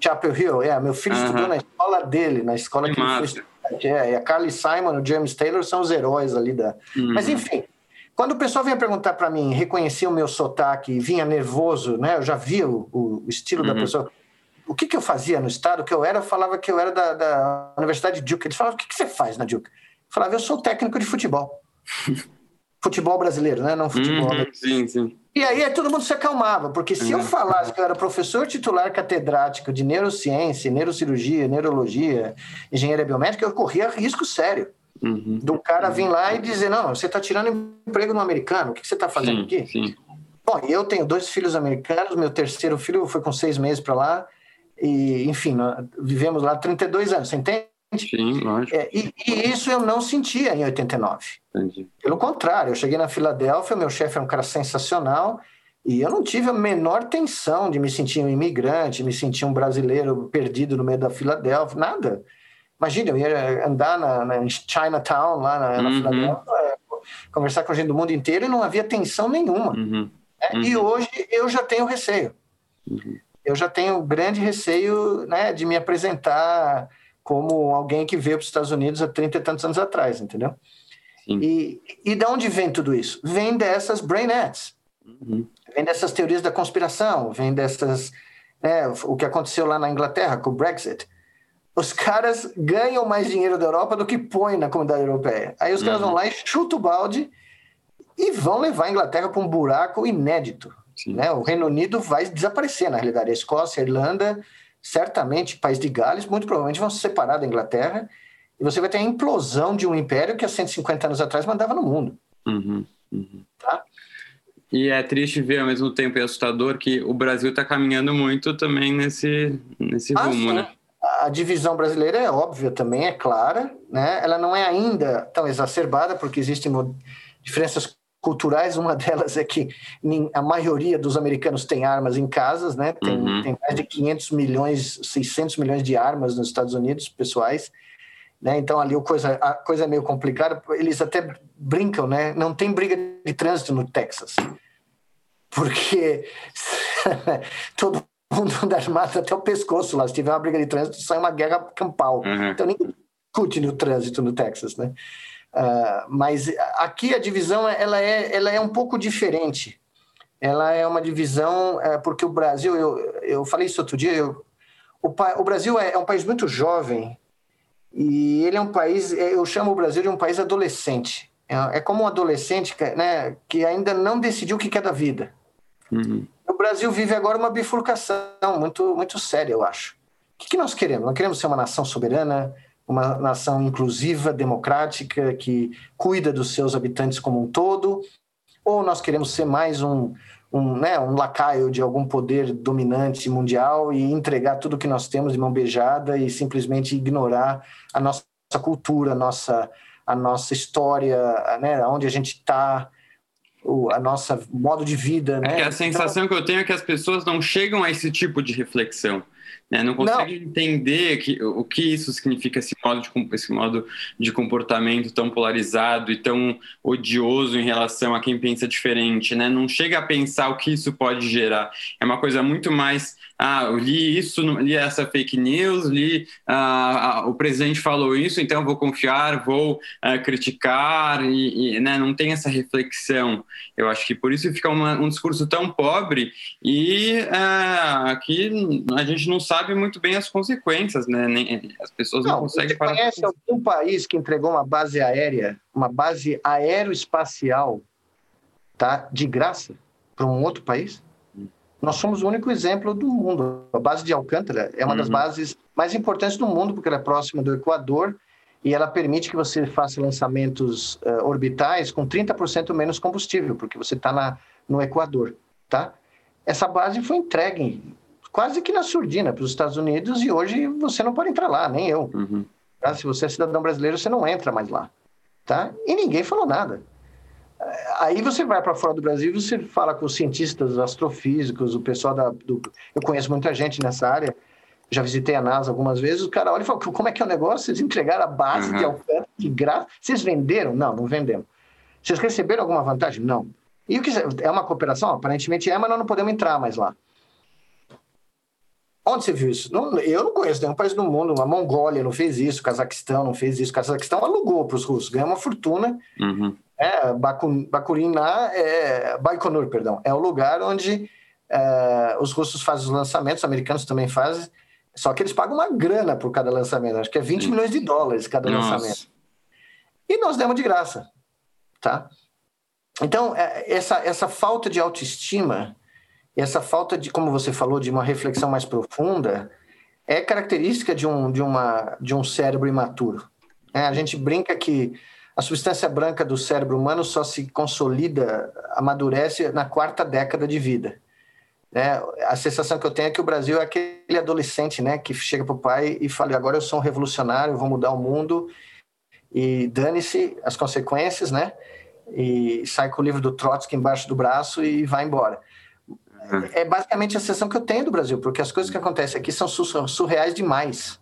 Chapel Hill, é. Meu filho Aham. estudou na escola dele, na escola Que que, ele foi. É, e a Carly Simon e o James Taylor são os heróis ali da. Uhum. Mas enfim, quando o pessoal vinha perguntar para mim, reconhecia o meu sotaque vinha nervoso, né? Eu já via o, o estilo da Uhum. pessoa. O que, que eu fazia no estado que eu era? Eu falava que eu era da, da Universidade de Duke. Eles falavam, o que, que você faz na Duke? Eu falava, eu sou técnico de futebol. futebol brasileiro, né? Não futebol Uhum, sim, sim. e aí todo mundo se acalmava, porque se eu Uhum. falasse que eu era professor titular catedrático de neurociência, neurocirurgia, neurologia, engenharia biomédica, eu corria risco sério Uhum. do cara vir lá e dizer: não, você está tirando emprego no americano, o que você está fazendo Sim, aqui? sim. Bom, eu tenho dois filhos americanos, meu terceiro filho foi com seis meses para lá, e enfim, vivemos lá 32 anos, você entende? Sim, lógico. É, e, e isso eu não sentia em 89. Entendi. Pelo contrário, eu cheguei na Filadélfia, meu chefe é um cara sensacional e eu não tive a menor tensão de me sentir um imigrante, me sentir um brasileiro perdido no meio da Filadélfia, nada. Imagina, eu ia andar na, na Chinatown, lá na, na Uhum. Filadélfia, é, conversar com a gente do mundo inteiro e não havia tensão nenhuma. Uhum. né? E hoje eu já tenho receio. Uhum. Eu já tenho grande receio né, de me apresentar como alguém que veio para os Estados Unidos há 30 e tantos anos atrás, entendeu? Sim. E, e de onde vem tudo isso? Vem dessas brain ads, Uhum. vem dessas teorias da conspiração, vem dessas. né, o que aconteceu lá na Inglaterra com o Brexit. Os caras ganham mais dinheiro da Europa do que põem na comunidade europeia. Aí os caras Uhum. vão lá e chutam o balde e vão levar a Inglaterra para um buraco inédito. Sim. Né? O Reino Unido vai desaparecer, na realidade. A Escócia, a Irlanda, certamente, País de Gales, muito provavelmente vão se separar da Inglaterra e você vai ter a implosão de um império que há 150 anos atrás mandava no mundo. Uhum. Uhum. Tá? E é triste ver ao mesmo tempo e assustador que o Brasil está caminhando muito também nesse, nesse Ah, rumo, sim. né? A divisão brasileira é óbvia também, é clara, né? Ela não é ainda tão exacerbada porque existem diferenças culturais. Uma delas é que a maioria dos americanos tem armas em casas, né? Tem, Uhum. tem mais de 500 milhões, 600 milhões de armas nos Estados Unidos, pessoais. Né? Então ali o coisa, a coisa é meio complicada. Eles até brincam, né? Não tem briga de trânsito no Texas, porque todo mundo anda armado até o pescoço lá. Se tiver uma briga de trânsito, sai uma guerra campal. Uhum. Então ninguém discute no trânsito no Texas, né? Ah, mas aqui a divisão ela é, ela é um pouco diferente. Ela é uma divisão é, porque o Brasil, eu, eu falei isso outro dia, eu, o, o Brasil é, é um país muito jovem e ele é um país, é, eu chamo o Brasil de um país adolescente. É, é como um adolescente que, né, que ainda não decidiu o que quer da vida. Uhum. O Brasil vive agora uma bifurcação muito, muito séria, eu acho. O que, que nós queremos? Nós queremos ser uma nação soberana, uma nação inclusiva, democrática, que cuida dos seus habitantes como um todo, ou nós queremos ser mais um, um, né, um lacaio de algum poder dominante mundial e entregar tudo que nós temos de mão beijada e simplesmente ignorar a nossa cultura, a nossa, a nossa história, né, onde a gente está, a nossa modo de vida. Né? É a sensação que eu tenho é que as pessoas não chegam a esse tipo de reflexão. Né? Não conseguem entender que, o que isso significa, esse modo, de, esse modo de comportamento tão polarizado e tão odioso em relação a quem pensa diferente. Né? Não chega a pensar o que isso pode gerar. É uma coisa muito mais. Ah, eu li isso, li essa fake news, li ah, ah, o presidente falou isso, então eu vou confiar, vou ah, criticar, e, e, né? não tem essa reflexão. Eu acho que por isso fica uma- um discurso tão pobre e é, aqui a gente não sabe muito bem as consequências, né? Nem, as pessoas não, Não, conseguem você parar. conhece algum país que entregou uma base aérea, uma base aeroespacial, tá, de graça para um outro país? Nós somos o único exemplo do mundo. A base de Alcântara é uma das Uhum. bases mais importantes do mundo, porque ela é próxima do Equador e ela permite que você faça lançamentos eh, orbitais com 30% menos combustível, porque você está no Equador, tá? Essa base foi entregue quase que na surdina para os Estados Unidos e hoje você não pode entrar lá, nem eu. Uhum. Tá? Se você é cidadão brasileiro, você não entra mais lá. Tá? E ninguém falou nada. Aí você vai para fora do Brasil e você fala com os cientistas astrofísicos, o pessoal da. Do, eu conheço muita gente nessa área, já visitei a NASA algumas vezes. O cara olha e fala: como é que é o negócio? Vocês entregaram a base Uhum. de Alcântara de graça? Vocês venderam? Não, não vendemos. Vocês receberam alguma vantagem? Não. E o que é uma cooperação? Aparentemente é, mas nós não podemos entrar mais lá. Onde você viu isso? Não, eu não conheço nenhum país do mundo. A Mongólia não fez isso, o Cazaquistão não fez isso. O Cazaquistão alugou para os russos, ganhou uma fortuna. Uhum. É, é, Baikonur, perdão, é o lugar onde é, os russos fazem os lançamentos, os americanos também fazem, só que eles pagam uma grana por cada lançamento, acho que é 20 Sim. milhões de dólares cada Nossa. lançamento. E nós demos de graça, tá? Então, é, essa, essa falta de autoestima, essa falta de, como você falou, de uma reflexão mais profunda, é característica de um, de uma, de um cérebro imaturo. É, a gente brinca que a substância branca do cérebro humano só se consolida, amadurece na quarta década de vida. É, a sensação que eu tenho é que o Brasil é aquele adolescente né, que chega para o pai e fala: agora eu sou um revolucionário, vou mudar o mundo, e dane-se as consequências, né? E sai com o livro do Trotsky embaixo do braço e vai embora. Uhum. É basicamente a sensação que eu tenho do Brasil, porque as coisas que acontecem aqui são surreais demais.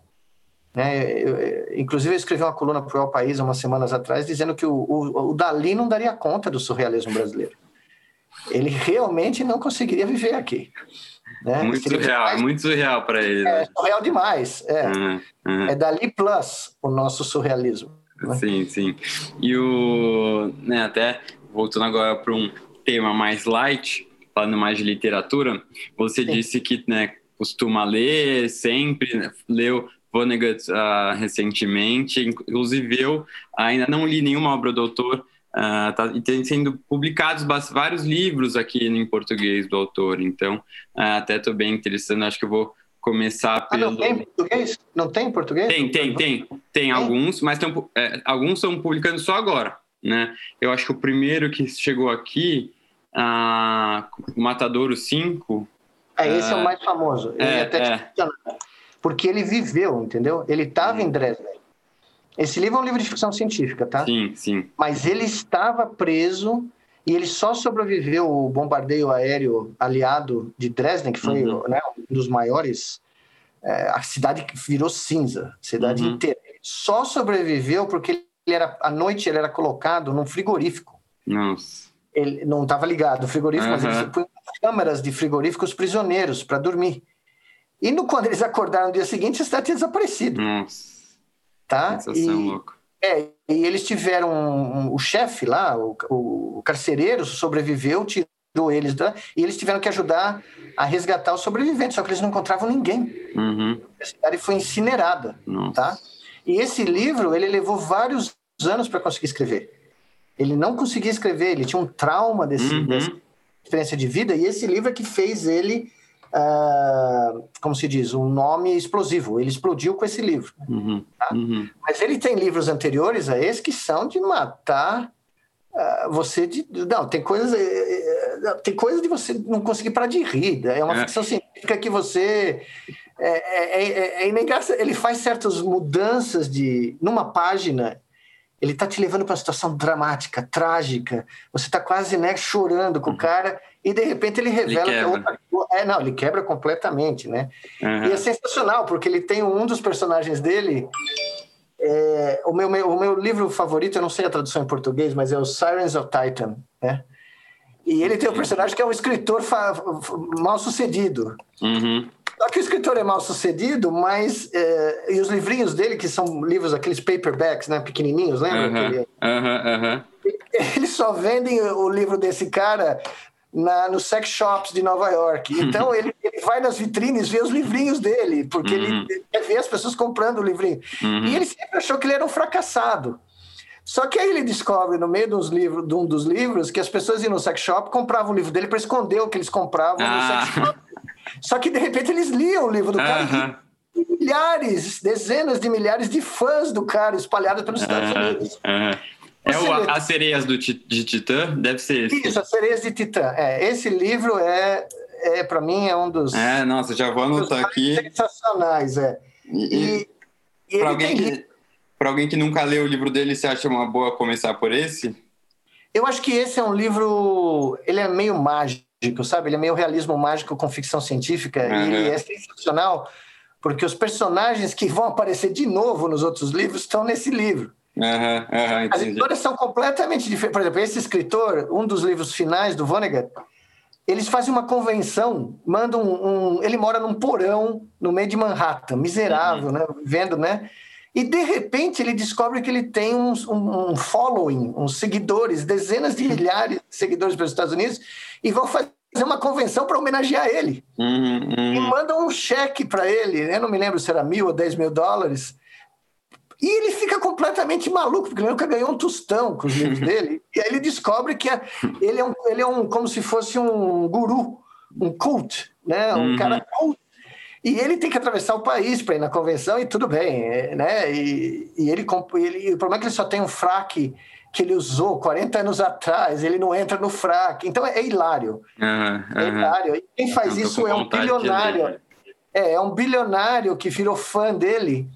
Né? Eu, inclusive, eu escrevi uma coluna para o El País umas semanas atrás dizendo que o, o, o Dali não daria conta do surrealismo brasileiro. Ele realmente não conseguiria viver aqui. Né? Muito Seria surreal, demais. muito surreal para ele. Né? É surreal demais. É. Uhum, uhum. é Dali Plus o nosso surrealismo. Né? Sim, sim. E o. Né, até voltando agora para um tema mais light, falando mais de literatura, você sim. disse que né, costuma ler sempre, né, leu Vonnegut uh, recentemente, inclusive eu ainda não li nenhuma obra do autor, uh, tá, e tem sendo publicados vários livros aqui em português do autor, então uh, até estou bem interessado, acho que eu vou começar pelo... Ah, não tem em português? Não tem em português? Tem, tem, tem, tem alguns, mas tem, é, alguns estão publicando só agora, né? Eu acho que o primeiro que chegou aqui, uh, Matadouro 5... É, esse é o mais famoso. É, até é porque ele viveu, entendeu? Ele estava em Dresden. Esse livro é um livro de ficção científica, tá? Sim, sim. Mas ele estava preso e ele só sobreviveu o bombardeio aéreo aliado de Dresden, que foi uhum. né, um dos maiores. É, a cidade virou cinza, a cidade uhum. inteira. Ele só sobreviveu porque ele era, à noite ele era colocado num frigorífico. Nossa. Ele não estava ligado o frigorífico, uhum. mas ele põe câmaras de frigoríficos prisioneiros para dormir. E no, quando eles acordaram no dia seguinte, a cidade tinha desaparecido. Nossa. Tá? Sensação e, louca. É, e eles tiveram um, um, o chefe lá, o, o, carcereiro, sobreviveu, tirou eles da, e eles tiveram que ajudar a resgatar os sobreviventes, só que eles não encontravam ninguém. Uhum. A cidade foi incinerada, Nossa. tá? E esse livro, ele levou vários anos para conseguir escrever. Ele não conseguia escrever, ele tinha um trauma desse, uhum. dessa experiência de vida, e esse livro é que fez ele uh, como se diz, um nome explosivo. Ele explodiu com esse livro. Uhum, tá? uhum. Mas ele tem livros anteriores a esse que são de matar uh, você de. Não, tem coisas. Uh, tem coisa de você não conseguir parar de rir. É uma é. ficção científica que você. É, é, é, é Ele faz certas mudanças de. Numa página, ele está te levando para uma situação dramática, trágica. Você está quase né, chorando com o uhum. cara e de repente ele revela ele que é outra coisa. É, não, ele quebra completamente, né? Uhum. E é sensacional, porque ele tem um dos personagens dele. É, o, meu, meu, o meu livro favorito, eu não sei a tradução em português, mas é o Sirens of Titan, né? E ele tem um personagem que é um escritor mal sucedido. Uhum. Só que o escritor é mal sucedido, mas. É, e os livrinhos dele, que são livros, aqueles paperbacks, né? Pequenininhos, lembra? Uhum. Ele, uhum. Eles só vendem o livro desse cara na, nos sex shops de Nova York. Então ele, ele, vai nas vitrines ver os livrinhos dele, porque uhum. ele quer ver as pessoas comprando o livrinho. Uhum. E ele sempre achou que ele era um fracassado. Só que aí ele descobre no meio dos livros, de um dos livros que as pessoas iam no sex shop compravam o livro dele para esconder o que eles compravam ah. no sex shop. Só que de repente eles liam o livro do cara e milhares, dezenas de milhares de fãs do cara espalhados pelos Estados Unidos. É o, As Sereias do, de Titã? Deve ser esse. Isso, As Sereias de Titã. É, esse livro é, é para mim, é um dos. É, nossa, já vou anotar aqui. Sensacionais, é. E, e, e para alguém, tem... que, alguém que nunca leu o livro dele, você acha uma boa começar por esse? Eu acho que esse é um livro. Ele é meio mágico, sabe? Ele é meio realismo mágico com ficção científica. Uhum. E é sensacional, porque os personagens que vão aparecer de novo nos outros livros estão nesse livro. Uhum, uhum, As histórias são completamente diferentes. Por exemplo, esse escritor, um dos livros finais do Vonnegut, eles fazem uma convenção, mandam um, um, ele mora num porão no meio de Manhattan, miserável, uhum. né, vivendo, né? E de repente ele descobre que ele tem um, um following, uns seguidores, dezenas de milhares de seguidores pelos Estados Unidos, e vão fazer uma convenção para homenagear ele. Uhum, uhum. E mandam um cheque para ele, eu não me lembro se era mil ou dez mil dólares, e ele fica completamente maluco, porque ele nunca ganhou um tostão com os livros dele. E aí ele descobre que é, ele, é um, ele é um como se fosse um guru, um cult, né? um uhum. cara cult. E ele tem que atravessar o país para ir na convenção e tudo bem, é, né? E, e ele, ele, o problema é que ele só tem um fraque que ele usou 40 anos atrás, ele não entra no fraque. Então é, é hilário. Uhum, é hilário. E quem faz isso é um bilionário. É, é um bilionário que virou fã dele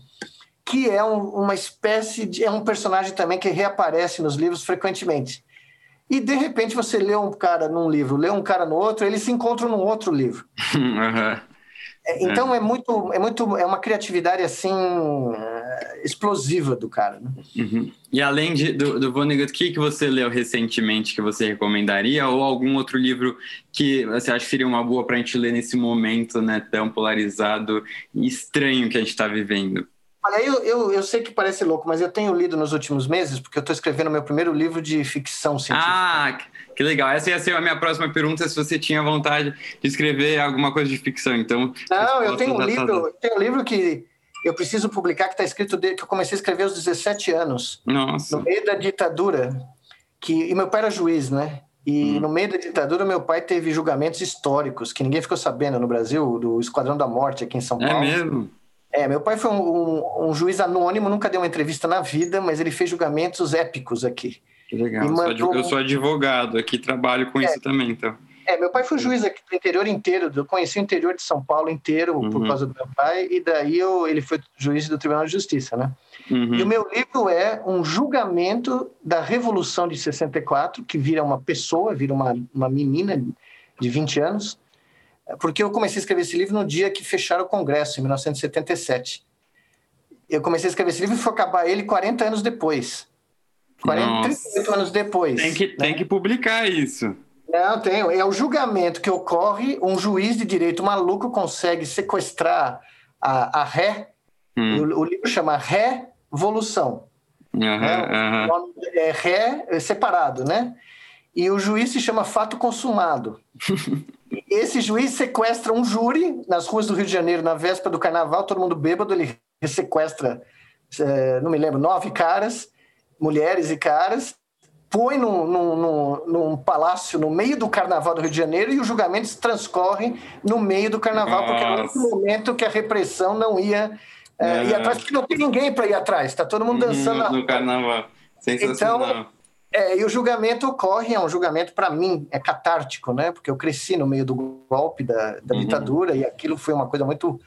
que é um, uma espécie de. é um personagem também que reaparece nos livros frequentemente. E de repente você lê um cara num livro, lê um cara no outro, eles se encontram num outro livro. Uhum. É, então é. é. muito, é muito, é uma criatividade assim explosiva do cara. Né? Uhum. E além de, do, do Vonnegut, o que, que você leu recentemente que você recomendaria? Ou algum outro livro que você acha que seria uma boa para a gente ler nesse momento né, tão polarizado e estranho que a gente está vivendo? Olha, eu, eu, eu sei que parece louco, mas eu tenho lido nos últimos meses, porque eu estou escrevendo meu primeiro livro de ficção científica. Ah, que legal. Essa ia ser a minha próxima pergunta, se você tinha vontade de escrever alguma coisa de ficção. Então, Não, eu tenho um livro, tenho um livro que eu preciso publicar, que está escrito desde que eu comecei a escrever aos 17 anos. Nossa. No meio da ditadura. Que, e meu pai era juiz, né? E hum. no meio da ditadura, meu pai teve julgamentos históricos, que ninguém ficou sabendo no Brasil, do Esquadrão da Morte aqui em São é Paulo. É mesmo? É, meu pai foi um, um, um, juiz anônimo, nunca deu uma entrevista na vida, mas ele fez julgamentos épicos aqui. Que legal. Mandou... Eu sou advogado aqui, trabalho com é, isso também, então. É, meu pai foi juiz aqui do interior inteiro, eu conheci o interior de São Paulo inteiro uhum. por causa do meu pai, e daí eu, ele foi juiz do Tribunal de Justiça, né? Uhum. E o meu livro é um julgamento da Revolução de 64, que vira uma pessoa, vira uma, uma menina de 20 anos, porque eu comecei a escrever esse livro no dia que fecharam o Congresso, em 1977. Eu comecei a escrever esse livro e foi acabar ele 40 anos depois. 40, 38 anos depois. Tem que, né? tem que publicar isso. Não, tem. É o julgamento que ocorre, um juiz de direito maluco consegue sequestrar a, a ré. Hum. O, o, livro chama Revolução. Uhum, é, uhum. é ré separado, né? E o juiz se chama fato consumado. Esse juiz sequestra um júri nas ruas do Rio de Janeiro, na véspera do carnaval, todo mundo bêbado, ele sequestra, é, não me lembro, nove caras, mulheres e caras, põe num, num, num, num, palácio no meio do carnaval do Rio de Janeiro e os julgamentos transcorrem no meio do carnaval, Nossa. porque era o momento que a repressão não ia é, ir atrás, porque não tem ninguém para ir atrás, está todo mundo dançando. No, no carnaval. Sensacional. Então, é, e o julgamento ocorre, é um julgamento para mim, é catártico, né? Porque eu cresci no meio do golpe da, da uhum. ditadura e aquilo foi uma coisa muito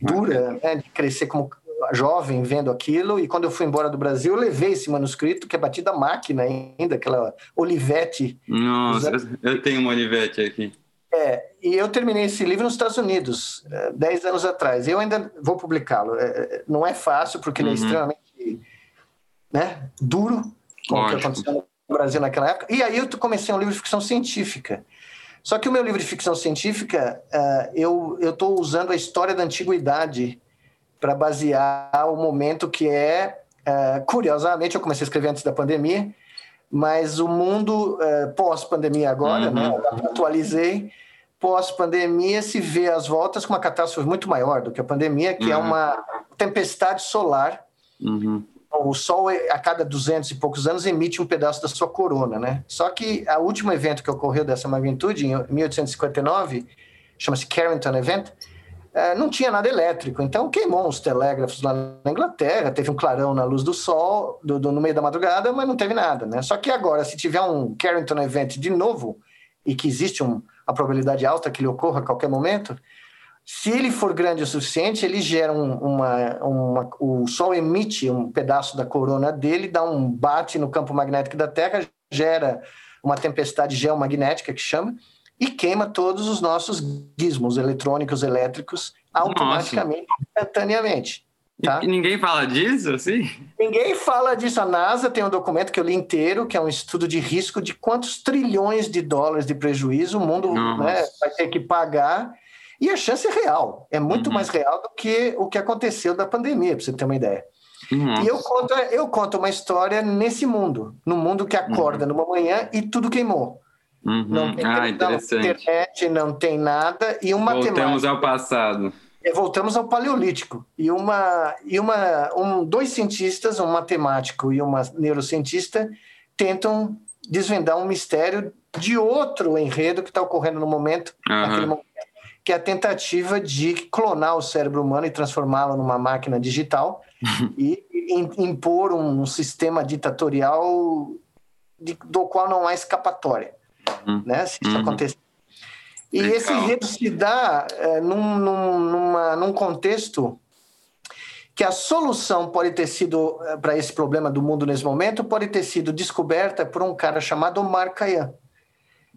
dura, né? De crescer como jovem vendo aquilo. E quando eu fui embora do Brasil, eu levei esse manuscrito, que é batido a máquina ainda, aquela Olivetti. Nossa, eu tenho uma Olivetti aqui. É, e eu terminei esse livro nos Estados Unidos, é, dez anos atrás. Eu ainda vou publicá-lo. É, é não é fácil, porque ele é uhum. extremamente né, duro, como que aconteceu no Brasil naquela época. E aí eu comecei um livro de ficção científica. Só que o meu livro de ficção científica, uh, eu estou usando a história da antiguidade para basear o momento que é, uh, curiosamente, eu comecei a escrever antes da pandemia, mas o mundo uh, pós-pandemia agora, né, uhum. né, atualizei, pós-pandemia se vê as voltas com uma catástrofe muito maior do que a pandemia, que é uhum. é uma tempestade solar uhum o Sol, a cada 200 e poucos anos, emite um pedaço da sua corona, né? Só que o último evento que ocorreu dessa magnitude, em 1859, chama-se Carrington Event, eh, não tinha nada elétrico, então queimou os telégrafos lá na Inglaterra, teve um clarão na luz do sol do, do, no meio da madrugada, mas não teve nada, né? Só que agora, se tiver um Carrington Event de novo, e que existe um, a probabilidade alta que ele ocorra a qualquer momento, se ele for grande o suficiente, ele gera um, uma, uma, O Sol emite um pedaço da corona dele, dá um bate no campo magnético da Terra, gera uma tempestade geomagnética que chama, e queima todos os nossos gizmos eletrônicos, elétricos, automaticamente, instantaneamente. Tá? E ninguém fala disso, assim? Ninguém fala disso. A NASA tem um documento que eu li inteiro, que é um estudo de risco de quantos trilhões de dólares de prejuízo o mundo né, vai ter que pagar. E a chance é real. É muito uhum. mais real do que o que aconteceu da pandemia, para você ter uma ideia. Nossa. E eu conto, eu conto uma história nesse mundo, no mundo que acorda uhum. numa manhã e tudo queimou. Uhum. Não tem ah, internet, não tem nada. E uma Voltamos ao passado. É, voltamos ao Paleolítico. E, uma, e uma, um, dois cientistas, um matemático e uma neurocientista, tentam desvendar um mistério de outro enredo que está ocorrendo no momento, uhum. momento, que é a tentativa de clonar o cérebro humano e transformá-lo numa máquina digital e impor um sistema ditatorial de, do qual não há escapatória, uhum. né? Se isso uhum. acontecer e Legal. esse enredo se dá é, num, num, numa, num contexto que a solução pode ter sido, é, para esse problema do mundo nesse momento, pode ter sido descoberta por um cara chamado Omar Khayyam,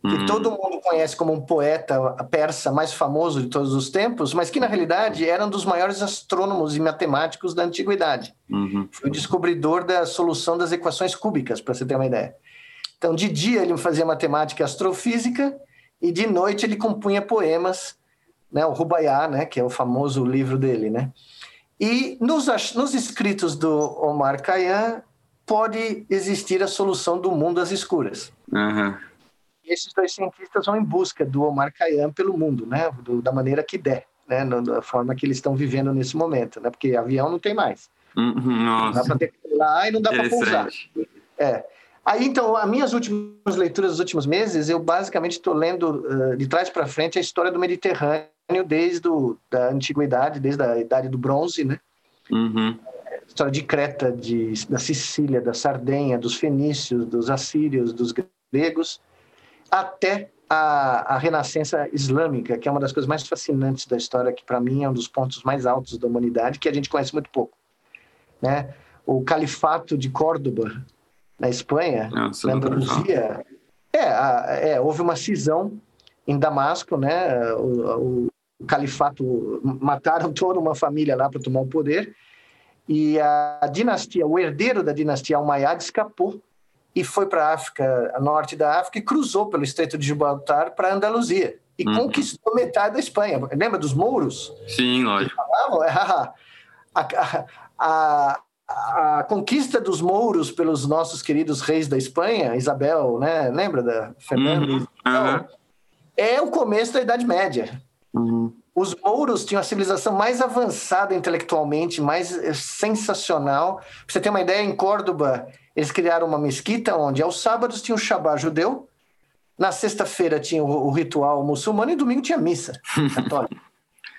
que uhum. todo mundo conhece como um poeta persa mais famoso de todos os tempos, mas que na realidade era um dos maiores astrônomos e matemáticos da antiguidade. Uhum. Foi o descobridor da solução das equações cúbicas, para você ter uma ideia. Então, de dia ele fazia matemática e astrofísica, e de noite ele compunha poemas, né, o Rubaiá, né, que é o famoso livro dele, né? E nos, nos escritos do Omar Khayyam pode existir a solução do mundo às escuras. Uhum. Esses dois cientistas vão em busca do Omar Khayyam pelo mundo, né, do, da maneira que der, né, da forma que eles estão vivendo nesse momento, né, porque avião não tem mais. Uhum, nossa. Não dá para lá e não dá para pousar. É. Aí, então, as minhas últimas leituras dos últimos meses, eu basicamente estou lendo uh, de trás para frente a história do Mediterrâneo desde do, da antiguidade, desde a idade do bronze, né? Uhum. História de Creta, de, da Sicília, da Sardenha, dos fenícios, dos assírios, dos gregos, até a, a renascença islâmica, que é uma das coisas mais fascinantes da história, que para mim é um dos pontos mais altos da humanidade, que a gente conhece muito pouco, né? O califato de Córdoba, na Espanha, Nossa, na Andaluzia, é, é, houve uma cisão em Damasco, né? O, o califato mataram toda uma família lá para tomar o poder e a dinastia, o herdeiro da dinastia Almaiad escapou e foi para a África, a norte da África, e cruzou pelo Estreito de Gibraltar para Andaluzia e uhum. conquistou metade da Espanha. Lembra dos mouros? Sim, lógico. A, a, a, a conquista dos mouros pelos nossos queridos reis da Espanha, Isabel, né? Lembra da Fernanda? Uhum, uhum. É o começo da Idade Média. Uhum. Os mouros tinham a civilização mais avançada intelectualmente, mais eh, sensacional. Pra você ter uma ideia, em Córdoba, eles criaram uma mesquita onde aos sábados tinha o Shabbat judeu, na sexta-feira tinha o, o, ritual muçulmano e domingo tinha missa católica.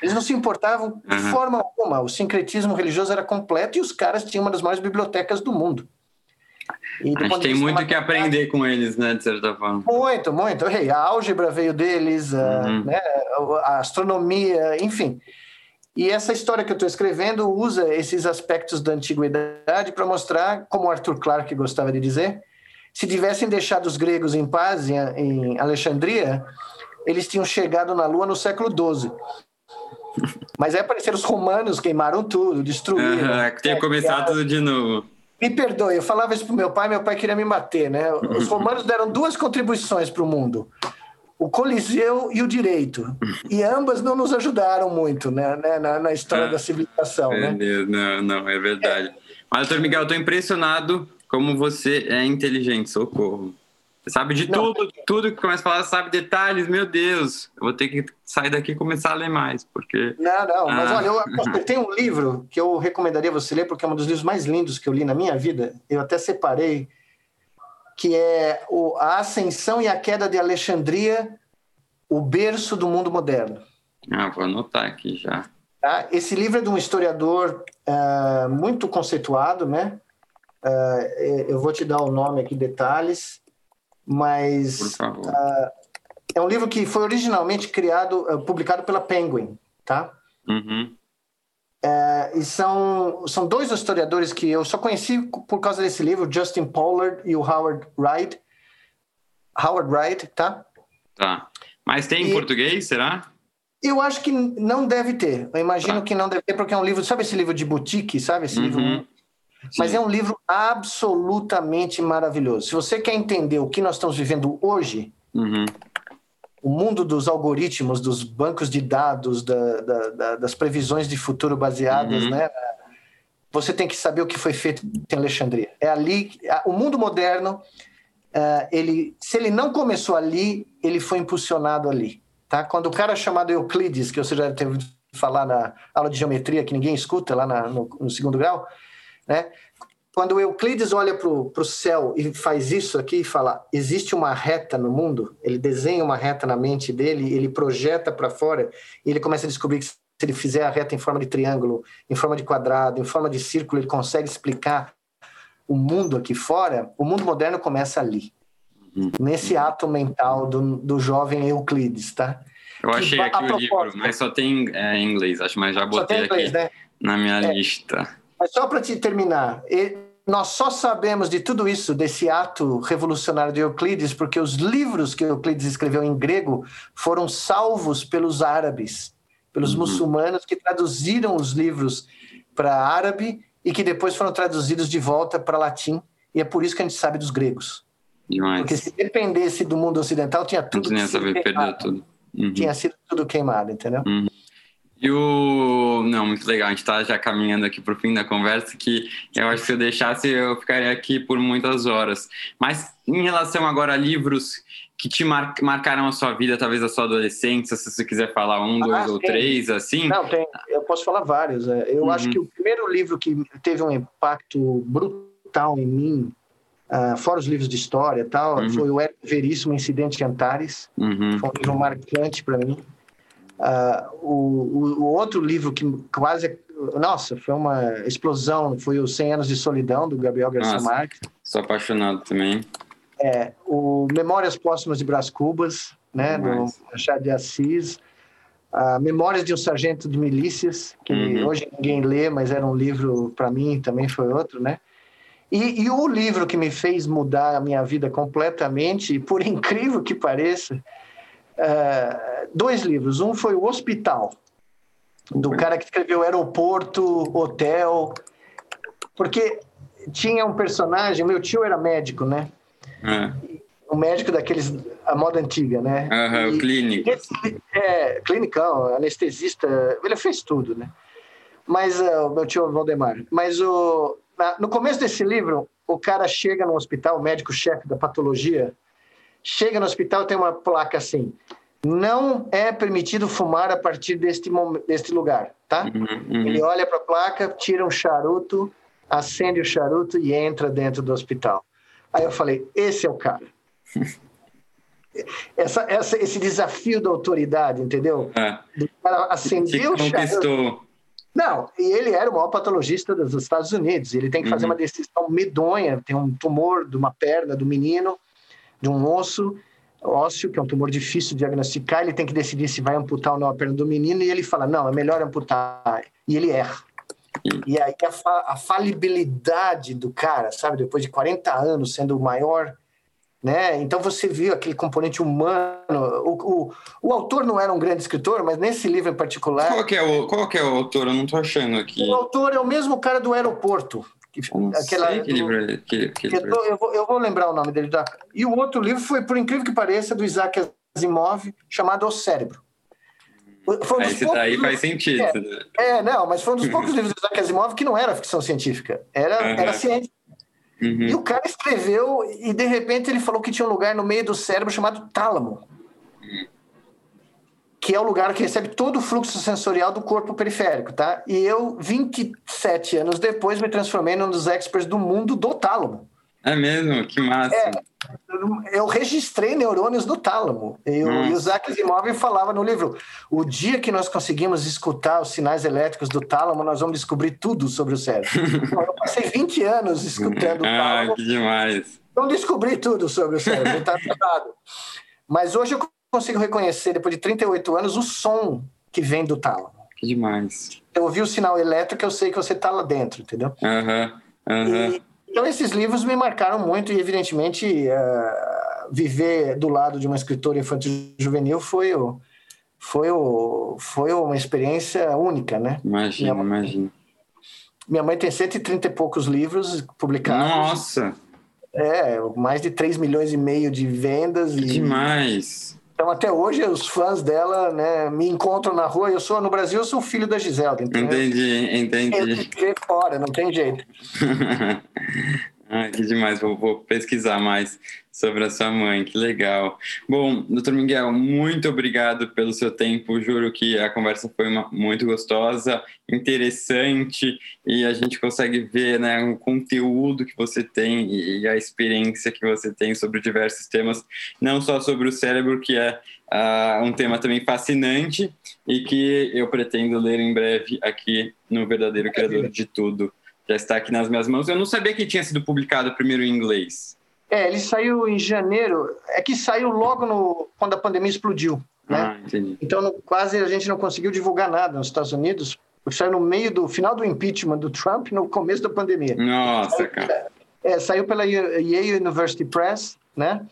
Eles não se importavam de uhum. forma alguma. O sincretismo religioso era completo e os caras tinham uma das maiores bibliotecas do mundo. E, a gente tem muito que aprender com eles, né, de certa forma. Muito, muito. A álgebra veio deles, uhum. né, a astronomia, enfim. E essa história que eu estou escrevendo usa esses aspectos da antiguidade para mostrar, como Arthur Clarke gostava de dizer, se tivessem deixado os gregos em paz em, Alexandria, eles tinham chegado na Lua no século XII. Mas aí apareceram os romanos, queimaram tudo, destruíram. Uhum, tinha que começar tudo de novo. Me perdoe, eu falava isso pro meu pai, meu pai queria me bater, né? Os romanos deram duas contribuições para o mundo. O Coliseu e o direito. E ambas não nos ajudaram muito né, né na, na história da civilização. Né? Deus, não, não, é verdade. É. Mas, doutor Miguel, eu estou impressionado como você é inteligente, socorro. Sabe de não. tudo, tudo que começa a falar, sabe detalhes, meu Deus. Eu vou ter que sair daqui e começar a ler mais, porque... Não, não, mas ah. olha, eu, eu tenho um livro que eu recomendaria você ler, porque é um dos livros mais lindos que eu li na minha vida. Eu até separei, que é o, A Ascensão e a Queda de Alexandria, o berço do mundo moderno. Ah, vou anotar aqui já. Tá? Esse livro é de um historiador uh, muito conceituado, né? Uh, eu vou te dar o nome aqui, detalhes mas uh, é um livro que foi originalmente criado, publicado pela Penguin, tá? Uhum. Uh, e são, são dois historiadores que eu só conheci por causa desse livro, Justin Pollard e o Howard Wright. Howard Wright, tá? Tá. Mas tem em português, será? Eu acho que não deve ter. Eu imagino tá. que não deve ter, porque é um livro, sabe esse livro de boutique, sabe? Esse uhum. livro. Mas é um livro absolutamente maravilhoso. Se você quer entender o que nós estamos vivendo hoje, uhum. O mundo dos algoritmos, dos bancos de dados, da, da, da, das previsões de futuro baseadas, uhum. né? Você tem que saber o que foi feito em Alexandria. É ali, o mundo moderno, uh, ele, se ele não começou ali, ele foi impulsionado ali. Tá? Quando o cara chamado Euclides, que você já teve falar na aula de geometria, que ninguém escuta lá na, no, no, segundo grau, né? Quando Euclides olha para o céu e faz isso aqui e fala, existe uma reta no mundo, ele desenha uma reta na mente dele, ele projeta para fora e ele começa a descobrir que se ele fizer a reta em forma de triângulo, em forma de quadrado, em forma de círculo, ele consegue explicar o mundo aqui fora, o mundo moderno começa ali nesse ato mental do, do jovem Euclides, tá? Eu achei que, aqui o livro, mas só tem é, em inglês, acho, mas já botei inglês, aqui né? na minha é. lista. Mas só para te terminar, nós só sabemos de tudo isso, desse ato revolucionário de Euclides, porque os livros que Euclides escreveu em grego foram salvos pelos árabes, pelos uhum. muçulmanos que traduziram os livros para árabe e que depois foram traduzidos de volta para latim, e é por isso que a gente sabe dos gregos. Demais. Porque se dependesse do mundo ocidental, tinha tudo que saber perder tudo. Uhum. Tinha sido tudo queimado, entendeu? Uhum. E o. Não, muito legal. A gente está já caminhando aqui para o fim da conversa, que eu acho que se eu deixasse, eu ficaria aqui por muitas horas. Mas em relação agora a livros que te mar... marcaram a sua vida, talvez a sua adolescência, se você quiser falar um, dois ah, ou três, assim. Não, tem. Eu posso falar vários. É. Eu uhum. acho que o primeiro livro que teve um impacto brutal em mim Uh, fora os livros de história e tal, uhum. foi o Veríssimo Incidente de Antares. Uhum. Foi um livro marcante para mim. Uh, o, o, outro livro que quase. Nossa, foi uma explosão, foi o 100 Anos de Solidão, do Gabriel Garcia nossa, Marques. Sou apaixonado também. É, o Memórias Póstumas de Brás Cubas, né, do Machado de Assis. Uh, Memórias de um Sargento de Milícias, que uhum. hoje ninguém lê, mas era um livro, para mim, também foi outro, né? E, e, o livro que me fez mudar a minha vida completamente, por incrível que pareça, uh, dois livros. Um foi O Hospital, do cara que escreveu Aeroporto, Hotel, porque tinha um personagem, meu tio era médico, né? É. Um médico daqueles, a moda antiga, né? Uhum, e, clínico. Esse, é, clinicão, anestesista, ele fez tudo, né? Mas uh, o meu tio Valdemar. Mas o, no começo desse livro, o cara chega no hospital, o médico-chefe da patologia, chega no hospital tem uma placa assim: não é permitido fumar a partir deste, deste lugar, tá? Uhum, uhum. Ele olha para a placa, tira um charuto, acende o charuto e entra dentro do hospital. Aí eu falei: esse é o cara. essa, essa, esse desafio da autoridade, entendeu? É. Do cara acender o charuto não, e ele era o maior patologista dos Estados Unidos. Ele tem que fazer uhum. uma decisão medonha. Tem um tumor de uma perna do menino, de um osso ósseo, que é um tumor difícil de diagnosticar. Ele tem que decidir se vai amputar ou não a perna do menino. E ele fala: não, é melhor amputar. E ele erra. E aí a, fa a falibilidade do cara, sabe? Depois de 40 anos sendo o maior né? Então você viu aquele componente humano. O, o, o, autor não era um grande escritor, mas nesse livro em particular. Qual que é o, qual é o autor? Eu não estou achando aqui. O autor é o mesmo cara do aeroporto. Que, aquela, sei que livro é. Que, que livro eu, eu, vou, eu, vou, lembrar o nome dele. Da, e o outro livro foi, por incrível que pareça, do Isaac Asimov, chamado O Cérebro. Foi um Esse daí faz sentido. É, é, não, mas foi um dos poucos livros do Isaac Asimov que não era ficção científica, era, uhum. era ciência. Uhum. E o cara escreveu e de repente ele falou que tinha um lugar no meio do cérebro chamado tálamo. Que é o lugar que recebe todo o fluxo sensorial do corpo periférico, tá? E eu, 27 anos depois, me transformei num dos experts do mundo do tálamo. É mesmo? Que massa. É, eu registrei neurônios do tálamo. E o Isaac Asimov falava no livro: o dia que nós conseguimos escutar os sinais elétricos do tálamo, nós vamos descobrir tudo sobre o cérebro. eu passei 20 anos escutando o ah, tálamo. Ah, que demais. Não descobri tudo sobre o cérebro, está tratado. Mas hoje eu consigo reconhecer, depois de 38 anos, o som que vem do tálamo. Que demais. Eu ouvi o sinal elétrico, eu sei que você está lá dentro, entendeu? Aham, uhum. Uhum. Então, esses livros me marcaram muito e, evidentemente, uh, viver do lado de uma escritora infantil juvenil foi, o, foi, o, foi uma experiência única, né? Imagina, imagina. Minha mãe tem 130 e poucos livros publicados. Nossa! É, mais de 3 milhões e meio de vendas. Que e... demais! Então, até hoje, os fãs dela né, me encontram na rua. Eu sou, no Brasil, eu sou filho da Giselda. Entendi, entendi. Eu fora, não tem jeito. ah, que demais, vou, vou pesquisar mais sobre a sua mãe, que legal. Bom, doutor Miguel, muito obrigado pelo seu tempo, juro que a conversa foi uma, muito gostosa, interessante, e a gente consegue ver né, o conteúdo que você tem e a experiência que você tem sobre diversos temas, não só sobre o cérebro, que é uh, um tema também fascinante e que eu pretendo ler em breve aqui no Verdadeiro Criador de Tudo. Já está aqui nas minhas mãos. Eu não sabia que tinha sido publicado primeiro em inglês. É, ele saiu em janeiro. É que saiu logo no, quando a pandemia explodiu. Né? Ah, entendi. Então, no, quase a gente não conseguiu divulgar nada nos Estados Unidos, porque saiu no meio do final do impeachment do Trump, no começo da pandemia. Nossa, saiu, cara. É, saiu pela Yale University Press, né?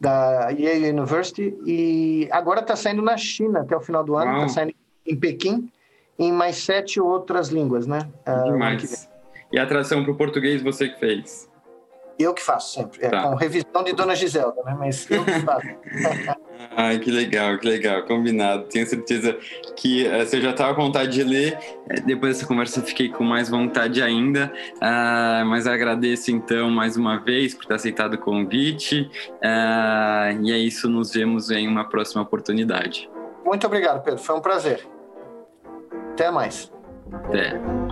Da Yale University, e agora está saindo na China até o final do ano, está saindo em Pequim, em mais sete outras línguas, né? Ah, Demais. E a tradução para o português você que fez? Eu que faço sempre. É, tá. com revisão de Dona Giselda, né? Mas eu que faço. Ai, que legal, que legal, combinado. Tenho certeza que uh, você já estava com vontade de ler. Eh, depois dessa conversa fiquei com mais vontade ainda. Uh, mas agradeço então mais uma vez por ter aceitado o convite. Uh, e é isso, nos vemos em uma próxima oportunidade. Muito obrigado, Pedro. Foi um prazer. Até mais. Até.